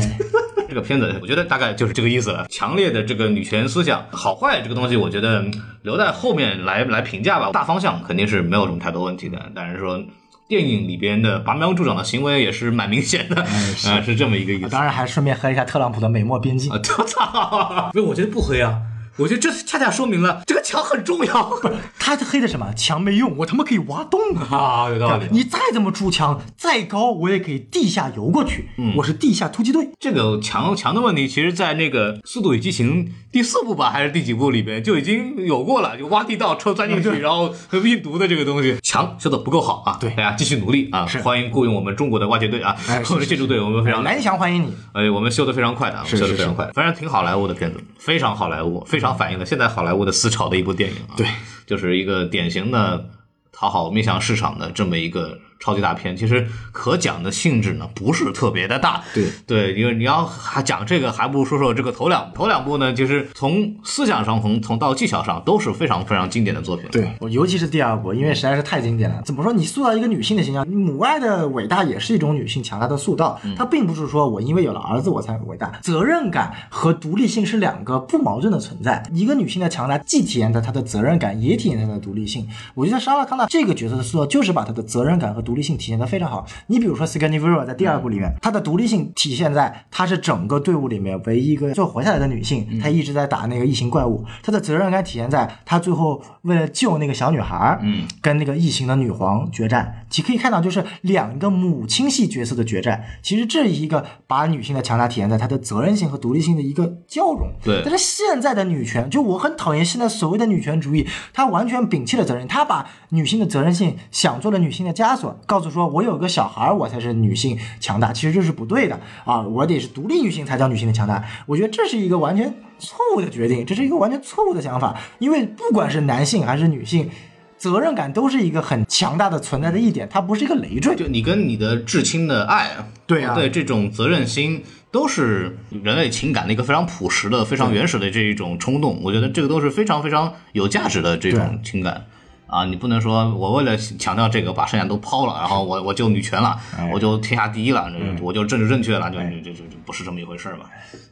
[SPEAKER 2] 这个片子，我觉得大概就是这个意思了。强烈的这个女权思想，好坏这个东西，我觉得留在后面来来评价吧。大方向肯定是没有什么太多问题的，但是说电影里边的拔苗助长的行为也是蛮明显的，啊，是这么一个意思。
[SPEAKER 1] 当然还顺便喝一下特朗普的美墨边境。
[SPEAKER 2] 啊，我操！没有，我觉得不黑啊。我觉得这恰恰说明了这个墙很重要不是
[SPEAKER 1] 他黑的什么？墙没用，我他妈可以挖洞啊！
[SPEAKER 2] 啊，有道理。
[SPEAKER 1] 你再怎么筑墙，再高我也可以地下游过去。我是地下突击队。
[SPEAKER 2] 这个墙墙的问题，其实，在那个《速度与激情》第四部吧，还是第几部里边就已经有过了，就挖地道、车钻进去，然后运毒的这个东西，墙修的不够好啊。
[SPEAKER 1] 对
[SPEAKER 2] 大家继续努力啊！欢迎雇佣我们中国的挖掘队啊，
[SPEAKER 1] 哎是
[SPEAKER 2] 或者建筑队，我们非常
[SPEAKER 1] 南翔欢迎你。
[SPEAKER 2] 哎，我们修的非常快的，修的非常快，反正挺好莱坞的片子，非常好莱坞，非常反映了现在好莱坞的思潮的一部电影啊。
[SPEAKER 1] 对，
[SPEAKER 2] 就是一个典型的讨好面向市场的这么一个超级大片。其实可讲的性质呢不是特别的大。
[SPEAKER 1] 对
[SPEAKER 2] 对，因为你要还讲这个，还不如说说这个头两头两部呢，就是从思想上，从从到技巧上都是非常非常经典的作品。
[SPEAKER 1] 对，我尤其是第二部，因为实在是太经典了。怎么说？你塑造一个女性的形象，母爱的伟大也是一种女性强大的塑造。它并不是说我因为有了儿子我才伟大，责任感和独立性是两个不矛盾的存在。一个女性的强大，既体现在她的责任感，也体现在她的独立性。我觉得莎拉康纳这个角色的塑造，就是把她的责任感和独独立性体现的非常好。你比如说 Sigourney Weaver 在第二部里面，她的独立性体现在她是整个队伍里面唯一一个最后活下来的女性，她一直在打那个异形怪物。她的责任感体现在她最后为了救那个小女孩，
[SPEAKER 2] 嗯，
[SPEAKER 1] 跟那个异形的女皇决战。其可以看到，就是两个母亲系角色的决战。其实这一个把女性的强大体现在她的责任性和独立性的一个交融。
[SPEAKER 2] 对
[SPEAKER 1] 但是现在的女权，就我很讨厌现在所谓的女权主义，她完全摒弃了责任，她把女性的责任性想做了女性的枷锁，告诉说我有个小孩儿，我才是女性强大，其实这是不对的啊，我得是独立女性才叫女性的强大。我觉得这是一个完全错误的决定，这是一个完全错误的想法，因为不管是男性还是女性。责任感都是一个很强大的存在的一点，它不是一个累赘。
[SPEAKER 2] 就你跟你的至亲的爱，
[SPEAKER 1] 对啊
[SPEAKER 2] 对这种责任心，都是人类情感的一个非常朴实的、非常原始的这一种冲动。我觉得这个都是非常非常有价值的这种情感。啊，你不能说我为了强调这个把剩下都抛了，然后我我就女权了，我就天下第一了，这我就政治正确了，就就就就不是这么一回事儿嘛？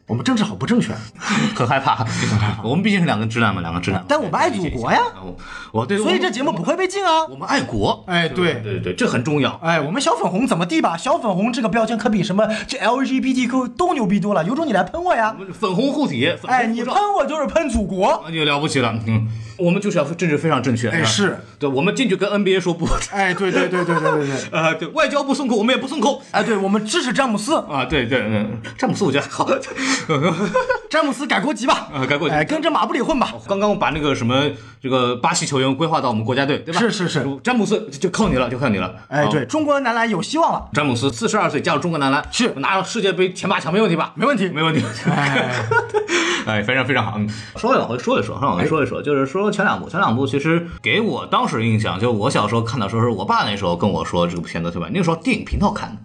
[SPEAKER 1] 我们政治好不正确，
[SPEAKER 2] 很害怕，我们毕竟是两个直男嘛，两个直男。
[SPEAKER 1] 但我们爱祖国呀，
[SPEAKER 2] 我我对，
[SPEAKER 1] 所以这节目不会被禁啊。
[SPEAKER 2] 我们爱国。
[SPEAKER 1] 哎，对
[SPEAKER 2] 对对对，这很重要。
[SPEAKER 1] 哎，我们小粉红怎么地吧？小粉红这个标签可比什么这 LGBTQ 都牛逼多了，有种你来喷我呀！
[SPEAKER 2] 粉红护体，
[SPEAKER 1] 哎，你喷我就是喷祖国。
[SPEAKER 2] 那就了不起了。嗯，我们就是要政治非常正确。
[SPEAKER 1] 哎是
[SPEAKER 2] 对，我们进去跟 NBA 说不。
[SPEAKER 1] 哎，对对对对对对对。
[SPEAKER 2] 呃，对 外交部松口，我们也不松口。
[SPEAKER 1] 哎，对，我们支持詹姆斯，
[SPEAKER 2] 啊，对对，嗯，詹姆斯我觉得还好。
[SPEAKER 1] 詹姆斯改国籍吧，
[SPEAKER 2] 啊改国籍
[SPEAKER 1] 哎，跟着马布里混吧。
[SPEAKER 2] 刚刚把那个什么这个巴西球员规划到我们国家队，对吧？
[SPEAKER 1] 是是是，
[SPEAKER 2] 詹姆斯就靠你了，就靠你了。
[SPEAKER 1] 哎，对，中国男篮有希望了，
[SPEAKER 2] 詹姆斯四十二岁加入中国男篮，
[SPEAKER 1] 是
[SPEAKER 2] 拿了世界杯前八强，没问题吧？
[SPEAKER 1] 没问题。
[SPEAKER 2] 没问题。
[SPEAKER 1] 哎，
[SPEAKER 2] 哎，非常非常好。嗯稍微往回说一说，稍微往回说一说，就是说前两部，前两部其实给我当时印象，就我小时候看的时候，是我爸那时候跟我说这个片子，对吧？那个时候电影频道看的。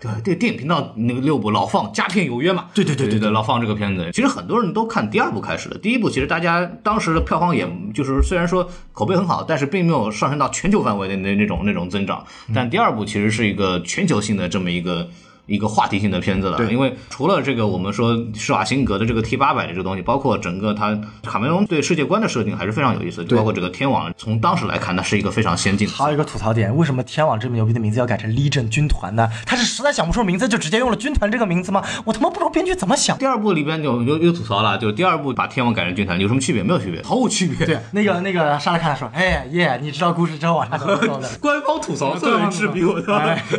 [SPEAKER 2] 对对，电影频道那个六部老放《佳片有约》嘛，
[SPEAKER 1] 对对对对
[SPEAKER 2] 对对，老放这个片子。其实很多人都看第二部开始的，第一部其实大家当时的票房也就是虽然说口碑很好，但是并没有上升到全球范围的那那种那种增长。但第二部其实是一个全球性的这么一个。一个话题性的片子了，
[SPEAKER 1] 对
[SPEAKER 2] 因为除了这个我们说施瓦辛格的这个 T 八百的这个东西，包括整个他卡梅隆对世界观的设定还是非常有意思的，包括这个天网，从当时来看，那是一个非常先进的。
[SPEAKER 1] 还有一个吐槽点，为什么天网这么牛逼的名字要改成 Legion 军团呢？他是实在想不出名字，就直接用了军团这个名字吗？我他妈不知道编剧怎么想。
[SPEAKER 2] 第二部里边有有有吐槽了，就第二部把天网改成军团有什么区别？没有区别，毫无区别。
[SPEAKER 1] 对，那个那个沙拉看说，哎耶，你知道故事之后往下怎么走的？
[SPEAKER 2] 官方吐槽特别治逼我的。
[SPEAKER 1] 哎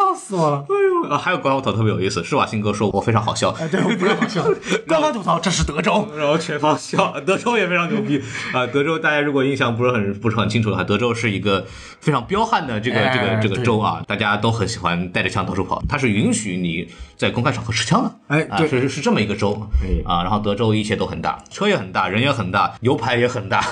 [SPEAKER 1] 笑死我了！
[SPEAKER 2] 哎呦，啊还有官方吐槽特别有意思，施瓦辛格说我非常好笑，
[SPEAKER 1] 哎，对，我不是好笑。官方吐槽这是德州，
[SPEAKER 2] 然后全方笑，德州也非常牛逼啊！德州大家如果印象不是很不是很清楚的话，德州是一一个非常彪悍的这个这个这个州啊，大家都很喜欢带着枪到处跑，它是允许你在公开场合持枪的，啊，
[SPEAKER 1] 哎对
[SPEAKER 2] 是是这么一个州
[SPEAKER 1] 哎
[SPEAKER 2] 啊。然后德州一切都很大，车也很大，人也很大，牛排也很大，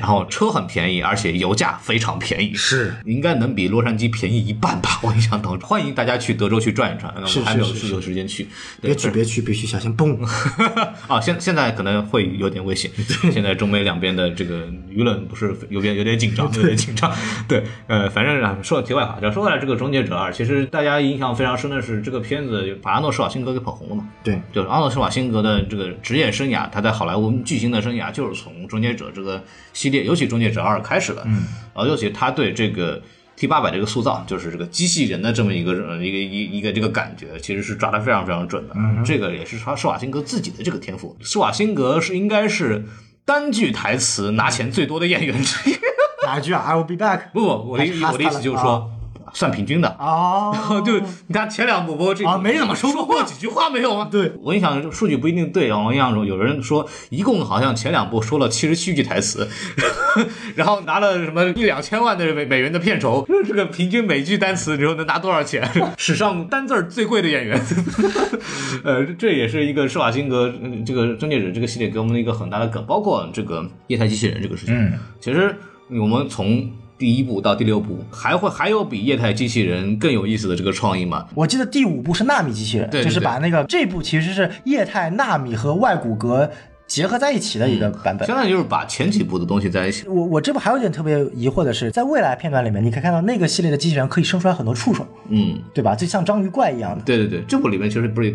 [SPEAKER 2] 然后车很便宜，而且油价非常便宜，
[SPEAKER 1] 是
[SPEAKER 2] 应该能比洛杉矶便宜一半吧？我印象当中，欢迎大家去德州去转一转，
[SPEAKER 1] 是
[SPEAKER 2] 还没有有时间去，
[SPEAKER 1] 别去别去必须，小心嘣！
[SPEAKER 2] 啊，现现在可能会有点危险。现在中美两边的这个舆论不是有点有点紧张，有点紧张。对，呃，反正啊，说题外话，就说回来，这个《终结者二》，其实大家印象非常深的是这个片子把阿诺施瓦辛格给捧红了嘛。
[SPEAKER 1] 对，
[SPEAKER 2] 就是阿诺施瓦辛格的这个职业生涯，他在好莱坞巨星的生涯就是从《终结者》这个系列，尤其《终结者二》开始的。嗯，然后尤其他对这个 T 八百这个塑造，就是这个机器人的这么一个呃一个一一个这个感觉，其实是抓得非常非常准的。嗯，这个也是他施瓦辛格自己的这个天赋。施瓦辛格是应该是单句台词拿钱最多的演员之一。
[SPEAKER 1] 哪一句啊？I will be back。
[SPEAKER 2] 不不，我的意我的意思就是说，算平均的。
[SPEAKER 1] 哦，
[SPEAKER 2] 就，你看前两部播这
[SPEAKER 1] 啊没怎么说
[SPEAKER 2] 说
[SPEAKER 1] 过
[SPEAKER 2] 过几句话没有吗？
[SPEAKER 1] 对
[SPEAKER 2] 我印象这个数据不一定对啊，我印象中有人说一共好像前两部说了七十七句台词，然后拿了什么一两千万的美美元的片酬，这个平均每句单词你说能拿多少钱？史上单字儿最贵的演员，呃，这也是一个施瓦辛格嗯这个终结者这个系列给我们的一个很大的梗，包括这个液态机器人这个事情，
[SPEAKER 1] 嗯，
[SPEAKER 2] 其实我们从。第一部到第六部，还会还有比液态机器人更有意思的这个创意吗？
[SPEAKER 1] 我记得第五部是纳米机器人，
[SPEAKER 2] 对对
[SPEAKER 1] 就是把那个这部其实是液态纳米和外骨骼结合在一起的一个版本。
[SPEAKER 2] 相当于就是把前几部的东西在一起。
[SPEAKER 1] 我我这部还有一点特别疑惑的是，在未来片段里面，你可以看到那个系列的机器人可以生出来很多触手，
[SPEAKER 2] 嗯，
[SPEAKER 1] 对吧？就像章鱼怪一样的。
[SPEAKER 2] 对对对，这部里面其实不是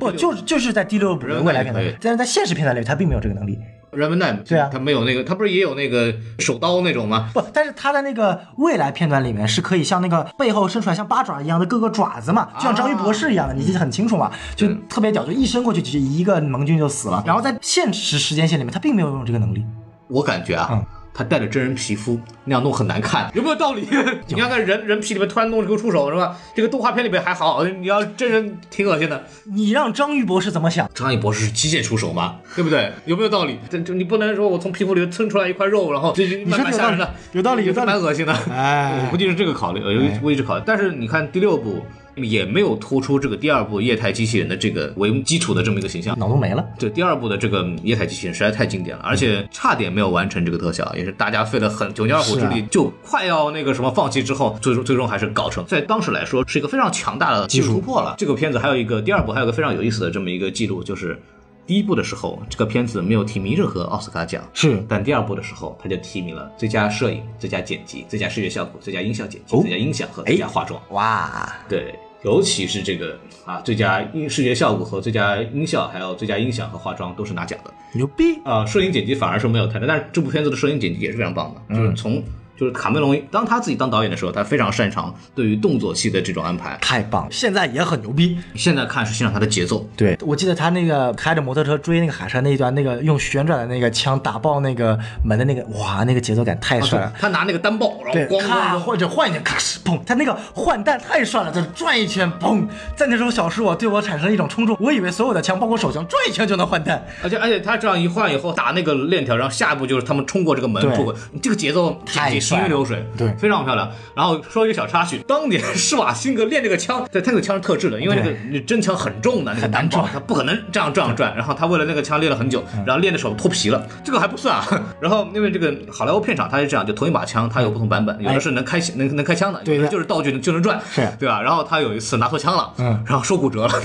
[SPEAKER 1] 不，就是就是在第六部的未来片段
[SPEAKER 2] 可以，
[SPEAKER 1] 但是在现实片段里，它并没有这个能力。
[SPEAKER 2] 人文奈
[SPEAKER 1] 对啊
[SPEAKER 2] 他没有那个，他不是也有那个手刀那种吗？
[SPEAKER 1] 不，但是他在那个未来片段里面是可以像那个背后伸出来像八爪一样的各个爪子嘛，就像章鱼博士一样的，你记得很清楚嘛，就特别屌，就一伸过去，就一个盟军就死了。然后在现实时间线里面，他并没有用这个能力。
[SPEAKER 2] 我感觉啊。
[SPEAKER 1] 嗯
[SPEAKER 2] 他带着真人皮肤那样弄很难看，有没有道理？你看看人人皮里面突然弄出个触手是吧？这个动画片里面还好，你要真人挺恶心的。
[SPEAKER 1] 你让章鱼博士怎么想？
[SPEAKER 2] 张译博士是机械触手吗？对不对？有没有道理？这这你不能说我从皮肤里面蹭出来一块肉，然后这这
[SPEAKER 1] 你说
[SPEAKER 2] 蛮蛮吓人的，
[SPEAKER 1] 有道理有道理
[SPEAKER 2] 蛮恶心的。
[SPEAKER 1] 哎
[SPEAKER 2] 我估计是这个考虑，呃，有估计是考虑。但是你看第六部也没有突出这个第二部液态机器人的这个为基础的这么一个形象。
[SPEAKER 1] 脑洞没了。
[SPEAKER 2] 对第二部的这个液态机器人实在太经典了，而且差点没有完成这个特效，也是大家费了很九牛二虎之力，就快要那个什么放弃之后，最终最终还是搞成，在当时来说是一个非常强大的技术突破了。这个片子还有一个第二部还有一个非常有意思的这么一个记录，就是第一部的时候，这个片子没有提名任何奥斯卡奖，
[SPEAKER 1] 是
[SPEAKER 2] 但第二部的时候，他就提名了最佳摄影、最佳剪辑、最佳视觉效果、最佳音效剪辑、
[SPEAKER 1] 哦
[SPEAKER 2] 最佳音响和最佳化妆。
[SPEAKER 1] 哇，
[SPEAKER 2] 对，尤其是这个啊，最佳音视觉效果和最佳音效，还有最佳音响和化妆都是拿奖的。
[SPEAKER 1] 牛逼！
[SPEAKER 2] 啊、摄影剪辑反而是没有太的，但是这部片子的摄影剪辑也是非常棒的，就是从。就是卡梅隆当他自己当导演的时候，他非常擅长对于动作戏的这种安排。
[SPEAKER 1] 太棒了，现在也很牛逼。
[SPEAKER 2] 现在看是欣赏他的节奏，
[SPEAKER 1] 对，我记得他那个开着摩托车追那个海山那一段，那个用旋转的那个枪打爆那个门的那个，哇，那个节奏感太帅了。
[SPEAKER 2] 他拿那个单爆，然后，咣
[SPEAKER 1] 或者换一下，咔哧砰，他那个换弹太帅了，就是转一圈，砰，在那时候小时我对我产生了一种冲撞，我以为所有的枪，包括手枪，转一圈就能换弹，
[SPEAKER 2] 而且而且他这样一换以后打那个链条，然后下一步就是他们冲过这个门过，这个节奏
[SPEAKER 1] 太
[SPEAKER 2] 行云流水，
[SPEAKER 1] 对
[SPEAKER 2] 非常漂亮。然后说一个小插曲，当年 施瓦辛格练这个枪，对，他那个枪是特制的，因为那个那真枪很重的，那个
[SPEAKER 1] 很难转
[SPEAKER 2] 他不可能这样这样转。然后他为了那个枪练了很久，然后练的手脱皮了，这个还不算啊。然后因为这个好莱坞片场它是这样，就同一把枪它有不同版本，有的是能开能能开枪的有的就是道具就能转，
[SPEAKER 1] 是
[SPEAKER 2] 对吧？然后他有一次拿错枪了，
[SPEAKER 1] 嗯
[SPEAKER 2] 然后手骨折了。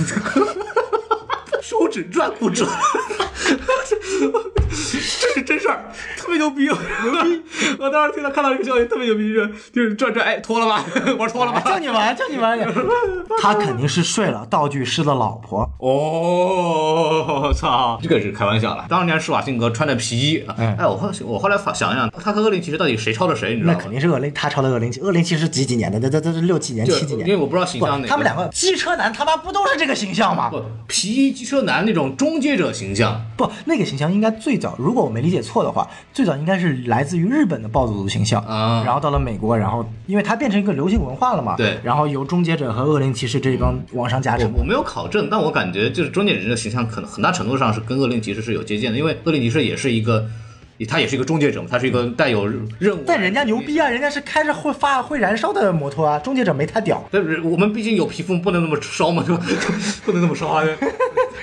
[SPEAKER 2] 手指转骨折，这是真事儿，特别牛逼，牛逼！我当时听到看到这个消息，特别牛逼，就是就是转转，哎，脱了吧？我说脱了吧？
[SPEAKER 1] 叫你玩，叫你玩。他肯定是睡了道具师的老婆，
[SPEAKER 2] 哦，操，这个是开玩笑了。当年施瓦辛格穿的皮衣，
[SPEAKER 1] 嗯
[SPEAKER 2] 哎，我后我后来想想想，他和恶灵骑士到底谁抄的谁？你知道吗
[SPEAKER 1] 那肯？定是恶灵，他抄的恶灵骑，恶灵骑士几几年的？这这这是六几年、七几年
[SPEAKER 2] 因为。我不知道形象哪，
[SPEAKER 1] 他们两个机车男他妈不都是这个形象吗？
[SPEAKER 2] 不皮衣机车男那种终结者形象，
[SPEAKER 1] 不，那个形象应该最早，如果我没理解错的话，最早应该是来自于日本的暴走族形象
[SPEAKER 2] 啊
[SPEAKER 1] 然后到了美国，然后因为它变成一个流行文化了嘛，
[SPEAKER 2] 对
[SPEAKER 1] 然后由终结者和恶灵骑士这一帮往上加成。
[SPEAKER 2] 我我没有考证，但我感觉就是终结者这个形象，可能很大程度上是跟恶灵骑士是有借鉴的，因为恶灵骑士也是一个，他也是一个终结者嘛，他是一个带有任务，
[SPEAKER 1] 但人家牛逼啊，人家是开着会发会燃烧的摩托啊，终结者没他屌。
[SPEAKER 2] 但是我们毕竟有皮肤，不能那么烧嘛，对吧？不能那么烧啊。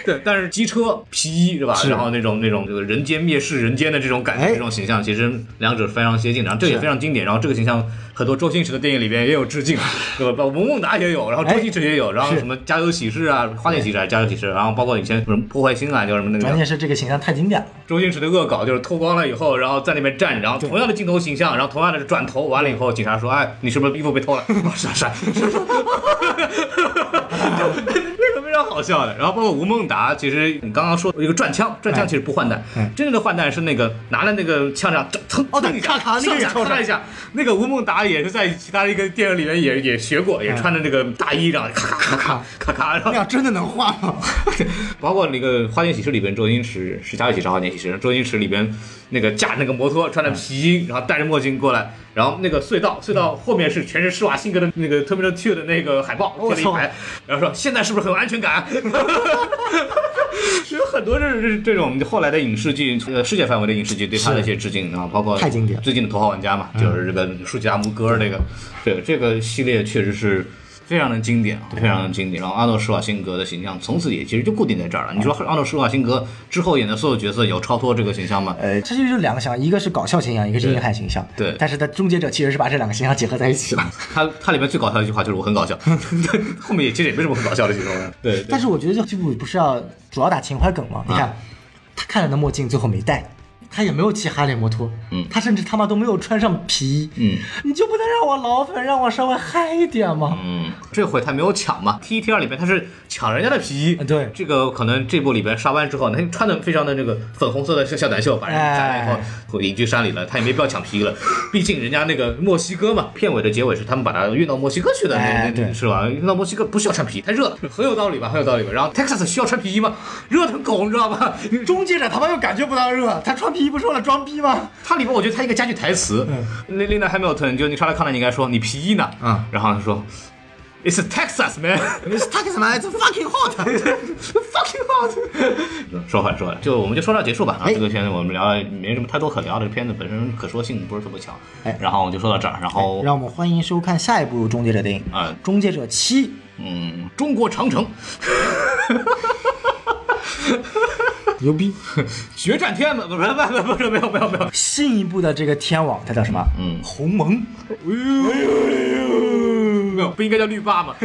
[SPEAKER 2] 对，但是机车皮衣是吧？
[SPEAKER 1] 是
[SPEAKER 2] 然后那种那种这个人间蔑视人间的这种感觉，
[SPEAKER 1] 哎
[SPEAKER 2] 这种形象，其实两者非常接近。然后这也非常经典。然后这个形象很多周星驰的电影里边也有致敬，对吧？包括孟达也有，然后周星驰也有，然后什么家有喜事啊，花间喜事家有喜事，然后包括以前什么破坏星啊，叫什么那个
[SPEAKER 1] 关键是这个形象太经典了。
[SPEAKER 2] 周星驰的恶搞就是脱光了以后，然后在那边站着，然后同样的镜头形象，然后同样的转头，完了以后，警察说：“哎，你是不是衣服被偷了？” 我说：“是啊是啊是啊。”那个非常好笑的。然后包括吴孟达，其实你刚刚说一个转枪，转枪其实不换弹，真正的换弹是那个拿了那个枪上腾
[SPEAKER 1] 哦对咔咔那个
[SPEAKER 2] 咔一下。那个吴孟达也是在其他的一个电影里面也也学过，也穿着这个大衣，然后咔咔咔咔咔咔，然后
[SPEAKER 1] 那样真的能画吗？
[SPEAKER 2] 包括那个《花间喜事》里边，周星驰是《家有喜事》《花间喜事》，周星驰里边那个驾那个摩托，穿着皮衣，然后戴着墨镜过来，然后那个隧道，隧道后面是全是施瓦辛格的那个 Terminator 2的那个海报贴了一排，然后说现在是不是很有安全感？有很多这这这种后来的影视剧，呃，世界范围的影视剧对他的一些致敬，然后包括
[SPEAKER 1] 太经典
[SPEAKER 2] 最近的《头号玩家》嘛，就是这个舒吉达姆哥那个，对这个系列确实是。非常的经典，非常的经典。然后阿诺施瓦辛格的形象从此也其实就固定在这儿了。你说阿诺施瓦辛格之后演的所有角色有超脱这个形象吗？
[SPEAKER 1] 呃，这就是两个形象，一个是搞笑形象，一个是硬汉形象。
[SPEAKER 2] 对
[SPEAKER 1] 但是他终结者其实是把这两个形象结合在一起了。
[SPEAKER 2] 他他里面最搞笑的一句话就是我很搞笑，后面也其实也没什么很搞笑的形容。对，对
[SPEAKER 1] 但是我觉得这部不是要主要打情怀梗吗？你看，他看了那墨镜最后没戴，他也没有骑哈雷摩托，
[SPEAKER 2] 嗯。
[SPEAKER 1] 他甚至他妈都没有穿上皮衣，
[SPEAKER 2] 嗯。
[SPEAKER 1] 你就不能让我老粉，让我稍微嗨一点吗？
[SPEAKER 2] 嗯，这回他没有抢嘛，T 一 T 二里边他是抢人家的皮衣，
[SPEAKER 1] 对
[SPEAKER 2] 这个可能这部里边杀完之后，他穿的非常的那个粉红色的像小短袖，把人斩了以后
[SPEAKER 1] 哎
[SPEAKER 2] 隐居山里了，他也没必要抢皮衣了，毕竟人家那个墨西哥嘛，片尾的结尾是他们把他运到墨西哥去的，
[SPEAKER 1] 哎对
[SPEAKER 2] 是吧？运到墨西哥不需要穿皮衣，太热，很有道理吧？很有道理吧？然后 Texas 需要穿皮衣吗？热成狗，你知道吧？
[SPEAKER 1] 终结者他妈又感觉不到热，他穿皮衣不是为了装逼吗？
[SPEAKER 2] 它里边我觉得他一个加句台词，琳琳达汉密尔顿就你上来看到你应该说你皮衣呢，
[SPEAKER 1] 嗯
[SPEAKER 2] 然后他说，It's Texas man.
[SPEAKER 1] It's Texas man. It's fucking hot。
[SPEAKER 2] fucking hot。说回来，说回来，就我们就说到结束吧。啊，
[SPEAKER 1] 哎
[SPEAKER 2] 这个片子我们聊没什么太多可聊的，片子本身可说性不是特别强。
[SPEAKER 1] 哎
[SPEAKER 2] 然后我们就说到这儿，然后
[SPEAKER 1] 让我们欢迎收看下一部终结者电影
[SPEAKER 2] 啊《
[SPEAKER 1] 终结者七》。
[SPEAKER 2] 嗯，中国长城
[SPEAKER 1] 牛逼！
[SPEAKER 2] 决战天安门，不是不是不是没有没有没有，
[SPEAKER 1] 新一部的这个天网，它叫什么？
[SPEAKER 2] 嗯
[SPEAKER 1] 鸿蒙。
[SPEAKER 2] 没有不应该叫绿霸吗？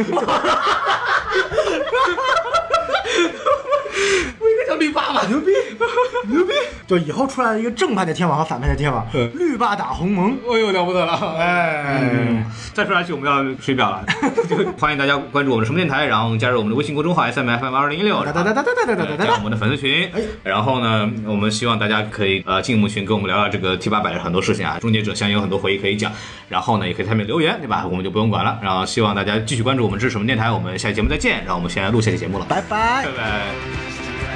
[SPEAKER 2] 叫绿霸吧？牛逼 牛逼！
[SPEAKER 1] 就以后出来了一个正派的天王和反派的天王，绿霸打鸿蒙。
[SPEAKER 2] 哎呦了不得了！
[SPEAKER 1] 哎，
[SPEAKER 2] 嗯，再说下去我们要水表了，就欢迎大家关注我们的什么电台，然后加入我们的微信公众号 S M F M 二零一六，
[SPEAKER 1] 哒哒哒哒哒哒哒哒哒哒。
[SPEAKER 2] 加我们的粉丝群。
[SPEAKER 1] 哎
[SPEAKER 2] 然后呢，我们希望大家可以呃进我们群，跟我们聊聊这个 T 八百的很多事情啊。终结者相信有很多回忆可以讲，然后呢，也可以下面留言，对吧？我们就不用管了。然后希望大家继续关注我们这是什么电台，我们下期节目再见。然后我们现在录下期节目了，
[SPEAKER 1] 拜拜
[SPEAKER 2] 拜。拜。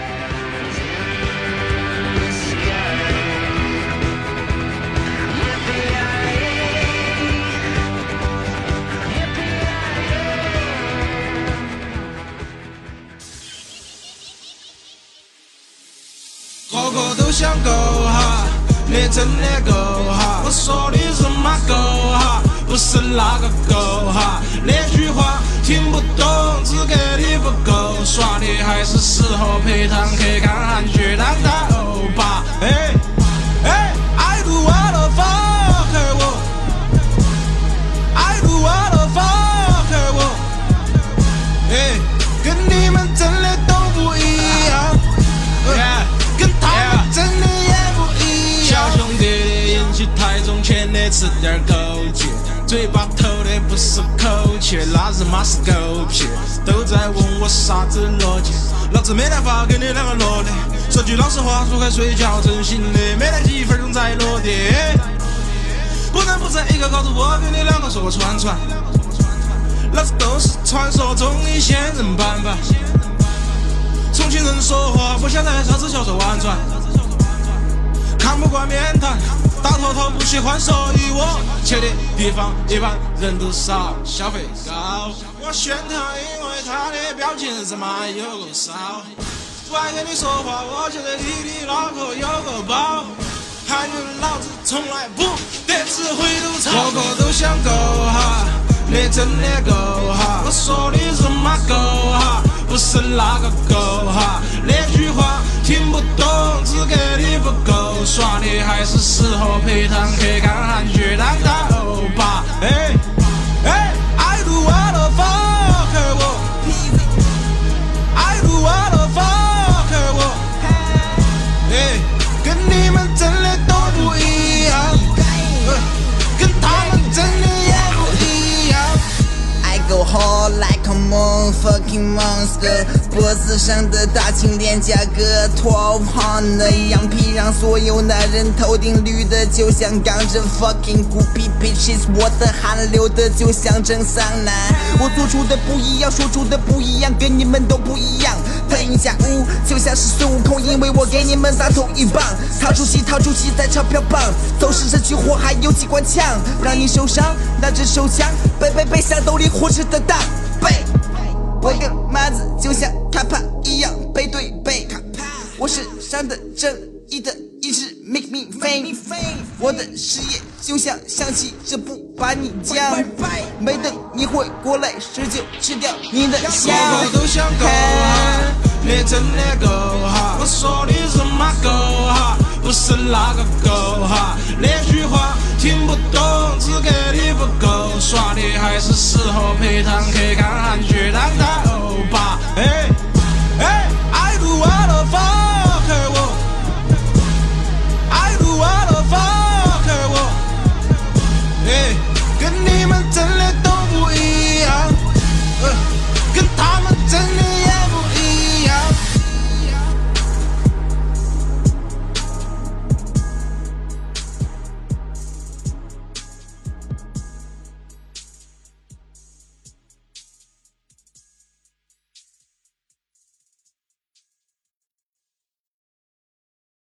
[SPEAKER 3] 想够哈，你真的够哈。我说的是妈够哈，不是那个够哈。那句话听不懂，只给你不够，耍你还是适合陪堂客看韩剧当大欧巴。哎点枸杞，嘴巴头的不是口气，那日妈是狗屁。都在问我啥子逻辑，老子没得法跟你两个落的。说句老实话，说快睡觉真心的，没得几分钟才落地。不能不在一个高度，我跟你两个说个串串，老子都是传说中的仙人板板。重庆人说话不像在啥子小说婉转，看不惯面谈，大头头不喜欢，所以我去的地方一般人都少，消费高。我选他，因为他的表情日妈有个骚。不爱跟你说话，我觉得你的脑壳有个包。还有老子从来不得只会吐槽，个个都想够哈，你真的够哈。我说的是马够哈，不是那个够哈。那句话听不懂，资格你不够，耍你还是适合陪堂客看韩剧当大欧巴。哎哎，I do
[SPEAKER 4] 脖子上的大金链价格 twelve hundred，羊皮让所有男人头顶绿的，就像钢着 fucking g o o p y bitches，我的汗流的就像蒸桑拿。我做出的不一样，说出的不一样，跟你们都不一样。配音家务就像是孙悟空，因为我给你们撒头一棒，掏出气，掏出气，在钞票棒，都是这句话，还有机关枪，让你受伤，拿着手枪，背背背像斗笠火车的大背。我跟麻子就像卡帕一样背对背，我身上的正义的意志 make me fame，我的事业就像象棋，这不把你将，没等你会过来，十九吃掉你的香。
[SPEAKER 3] 你真的够哈！我说的是嘛够哈，不是那个够哈。那句话听不懂，只给你不够耍的，还是适合陪堂客看韩剧，当他欧巴。哎哎，爱不爱了发。